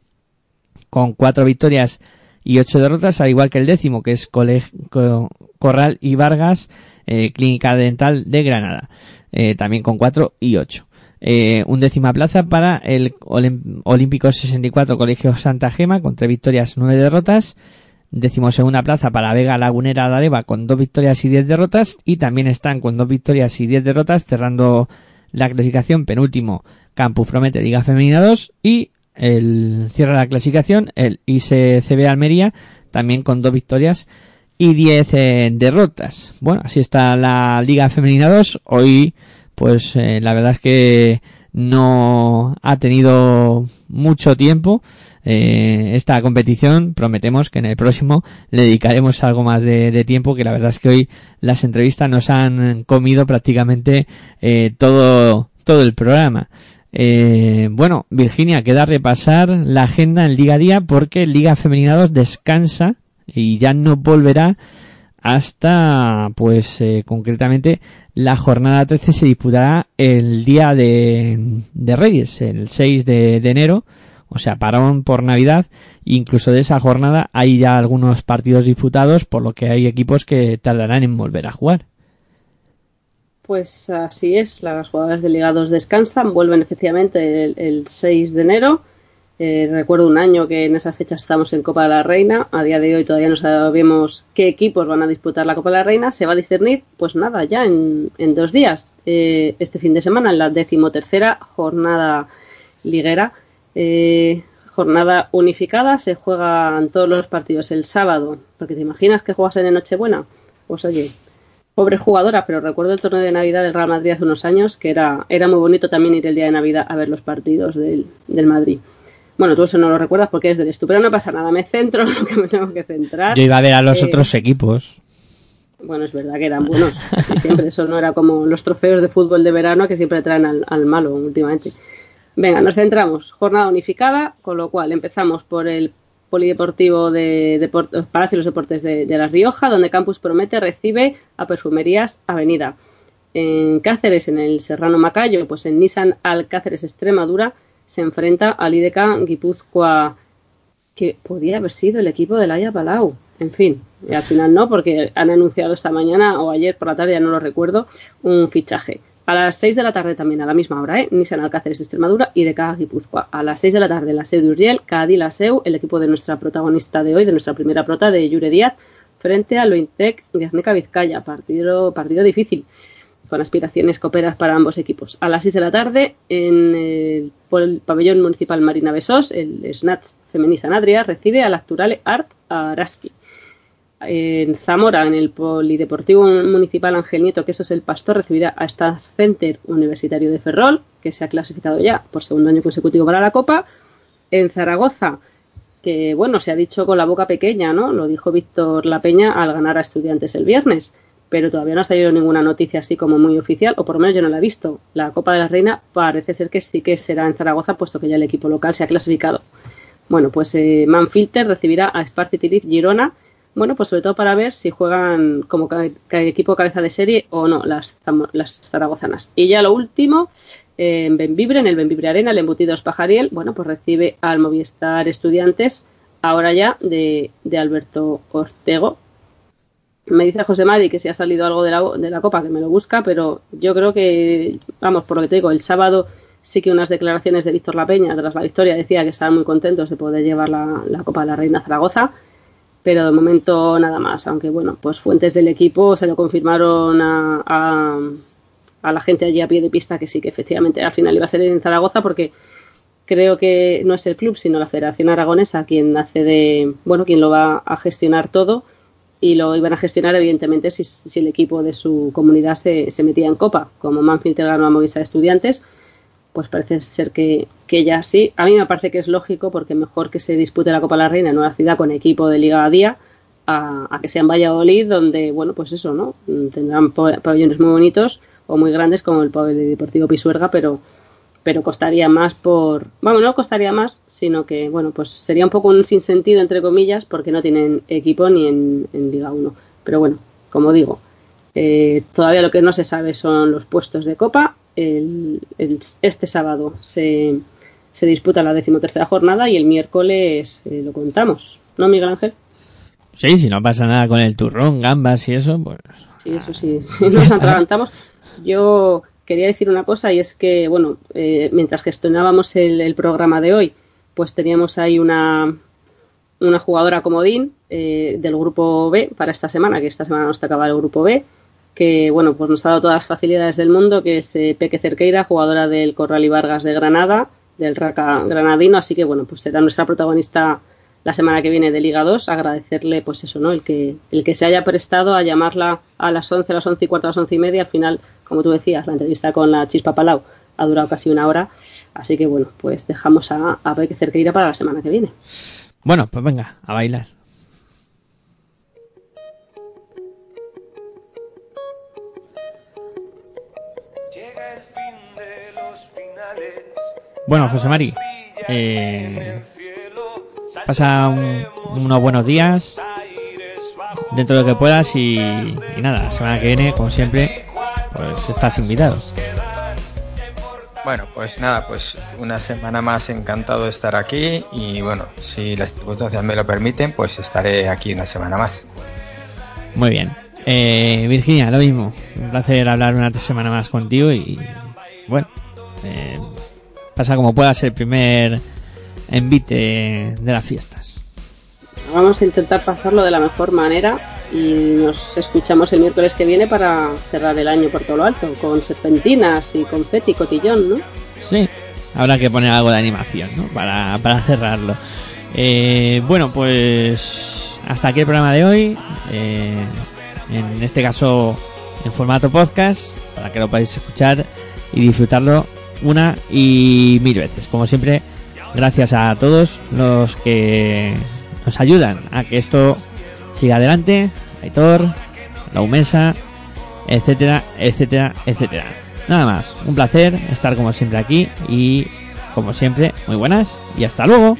con cuatro victorias y ocho derrotas, al igual que el décimo, que es Corral y Vargas, eh, Clínica Dental de Granada, eh, también con cuatro y ocho. Eh, un décima plaza para el Olímpico 64 Colegio Santa Gema con tres victorias, nueve derrotas. Décimo segunda plaza para Vega Lagunera Dareva con dos victorias y diez derrotas. Y también están con dos victorias y diez derrotas cerrando la clasificación penúltimo Campus Promete Liga Femenina 2 y el cierra la clasificación el ICCB Almería también con dos victorias y diez eh, derrotas. Bueno, así está la Liga Femenina 2. Hoy, pues eh, la verdad es que no ha tenido mucho tiempo eh, esta competición. Prometemos que en el próximo le dedicaremos algo más de, tiempo, que la verdad es que hoy las entrevistas nos han comido prácticamente todo, todo el programa. Eh, bueno, Virginia, queda repasar la agenda en Liga Día porque Liga Femenina 2 descansa y ya no volverá hasta, pues, eh, concretamente, la jornada 13 se disputará el día de, Reyes, el 6 de, enero, o sea, parón por Navidad. Incluso de esa jornada hay ya algunos partidos disputados, por lo que hay equipos que tardarán en volver a jugar. Pues así es, las jugadoras de Liga 2 descansan, vuelven efectivamente el, 6 de enero. Eh, recuerdo un año que en esa fecha estamos en Copa de la Reina. A día de hoy todavía no sabemos qué equipos van a disputar la Copa de la Reina. Se va a discernir, pues nada, ya en, dos días, eh, este fin de semana, en la decimotercera jornada liguera. Eh, jornada unificada, se juegan todos los partidos el sábado. Porque te imaginas que juegas en Nochebuena. Pues oye, pobre jugadora, pero recuerdo el torneo de Navidad del Real Madrid hace unos años, que era, era muy bonito también ir el día de Navidad a ver los partidos del, del Madrid. Bueno, tú eso no lo recuerdas porque es del estu, pero no pasa nada, me centro en lo que me tengo que centrar. Yo iba a ver a los eh, otros equipos. Bueno, es verdad que eran buenos, siempre eso no era como los trofeos de fútbol de verano que siempre traen al, al malo últimamente. Venga, nos centramos. Jornada unificada, con lo cual empezamos por el Polideportivo de, Palacio de los Deportes de, La Rioja, donde Campus Promete recibe a Perfumerías Avenida. En Cáceres, en el Serrano Macayo, pues en Nissan Alcáceres Extremadura, se enfrenta al IDK Guipúzcoa, que podía haber sido el equipo del Haya Palau. En fin, y al final no, porque han anunciado esta mañana o ayer por la tarde, ya no lo recuerdo, un fichaje. A las 6 de la tarde también, a la misma hora, ¿eh? Nissan Alcáceres Extremadura y de Guipúzcoa. A las 6 de la tarde, la SEU de SEU, el equipo de nuestra protagonista de hoy, de nuestra primera prota, de Yure Díaz, frente a Lointec Guernica Vizcaya. Partido, partido difícil, con aspiraciones coperas para ambos equipos. A las 6 de la tarde, en el, pabellón municipal Marina Besos, el Snatch Femenisa Sanadria recibe al Actual Art Araski en Zamora, en el Polideportivo Municipal Ángel Nieto, que eso es el pastor, recibirá a Star Center Universitario de Ferrol, que se ha clasificado ya por segundo año consecutivo para la Copa. En Zaragoza, que bueno, se ha dicho con la boca pequeña, ¿no? Lo dijo Víctor La Peña al ganar a Estudiantes el viernes, pero todavía no ha salido ninguna noticia así como muy oficial, o por lo menos yo no la he visto. La Copa de la Reina parece ser que sí que será en Zaragoza, puesto que ya el equipo local se ha clasificado. Bueno, pues eh, Manfilter recibirá a Sparty Girona bueno, pues sobre todo para ver si juegan como equipo cabeza de serie o no las, las zaragozanas. Y ya lo último, en Benvibre, en el Benvibre Arena, el Embutidos Pajariel, bueno, pues recibe al Movistar Estudiantes, ahora ya de, Alberto Ortego. Me dice José Mari que si ha salido algo de la, de la Copa, que me lo busca, pero yo creo que, vamos, por lo que te digo, el sábado sí que unas declaraciones de Víctor La Peña tras la victoria decía que estaban muy contentos de poder llevar la, la Copa de la Reina Zaragoza pero de momento nada más, aunque bueno, pues fuentes del equipo se lo confirmaron a, a, la gente allí a pie de pista que sí, que efectivamente al final iba a ser en Zaragoza porque creo que no es el club, sino la Federación Aragonesa quien hace de, bueno, quien lo va a gestionar todo y lo iban a gestionar evidentemente si, el equipo de su comunidad se, metía en copa, como Manfield ganó a Movistar Estudiantes, pues parece ser que, que ya sí. A mí me parece que es lógico porque mejor que se dispute la Copa de la Reina en una ciudad con equipo de Liga a día a, que sea en Valladolid, donde, bueno, pues eso, ¿no? Tendrán pabellones muy bonitos o muy grandes como el deportivo Pisuerga, pero pero costaría más por bueno no costaría más sino que bueno pues sería un poco un sinsentido entre comillas porque no tienen equipo ni en, Liga 1 pero bueno como digo eh, todavía lo que no se sabe son los puestos de copa este sábado se, se, disputa la decimotercera jornada y el miércoles eh, lo contamos ¿no Miguel Ángel? Sí, si no pasa nada con el turrón, gambas y eso, pues... Sí, eso sí, si nos atragantamos. Yo quería decir una cosa y es que, bueno, eh, mientras gestionábamos el, programa de hoy, pues teníamos ahí una, una jugadora comodín eh, del grupo B para esta semana, que esta semana nos tocaba el grupo B, que, bueno, pues nos ha dado todas las facilidades del mundo, que es eh, Peque Cerqueira, jugadora del Corral y Vargas de Granada, del Raca Granadino, así que, bueno, pues será nuestra protagonista la semana que viene de Liga 2, agradecerle pues eso, ¿no? El que, el que se haya prestado a llamarla a las 11, a las 11 y cuarto, a las 11 y media, al final, como tú decías, la entrevista con la Chispa Palau ha durado casi una hora, así que bueno, pues dejamos a, a que Cerqueira para la semana que viene. Bueno, pues venga, a bailar. Bueno, José Mari, eh, Pasa unos buenos días dentro de lo que puedas y, nada, la semana que viene, como siempre, pues estás invitado. Bueno, pues nada, pues una semana más encantado de estar aquí y bueno, si las circunstancias me lo permiten, pues estaré aquí una semana más. Muy bien. Eh, Virginia, lo mismo. Un placer hablar una semana más contigo y bueno, eh, pasa como puedas el primer envite de las fiestas. Vamos a intentar pasarlo de la mejor manera y nos escuchamos el miércoles que viene para cerrar el año por todo lo alto, con serpentinas y confeti, cotillón, ¿no? Sí, habrá que poner algo de animación, ¿no? Para, para cerrarlo. Eh, bueno, pues hasta aquí el programa de hoy. Eh, en este caso en formato podcast, para que lo podáis escuchar y disfrutarlo una y mil veces. Como siempre, Gracias a todos los que nos ayudan a que esto siga adelante. Aitor, la Umesa, etcétera, etcétera, etcétera. Nada más, un placer estar como siempre aquí y como siempre, muy buenas y hasta luego.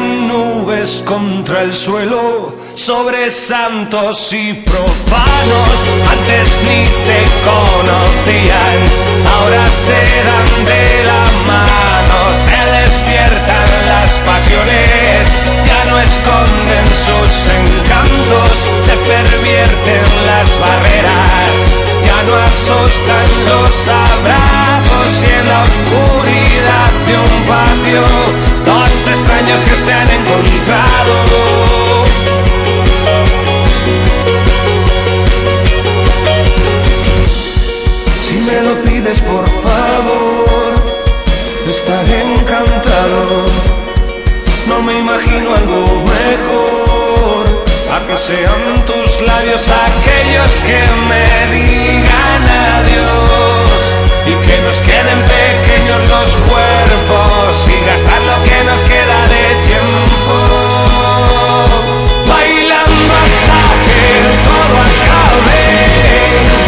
Nubes contra el suelo sobre santos y profanos. Antes ni se conocían, ahora se dan de la mano. Se despiertan las pasiones, ya no esconden sus encantos, se pervierten las barreras, no asustan los abrazos y en la oscuridad de un patio, dos extraños que se han encontrado. me lo pides por favor, estaré encantado. No me imagino algo mejor, a que sean tus labios aquellos que me digan adiós y que nos queden pequeños los cuerpos y gastar lo que nos queda de tiempo. Bailando hasta que todo acabe.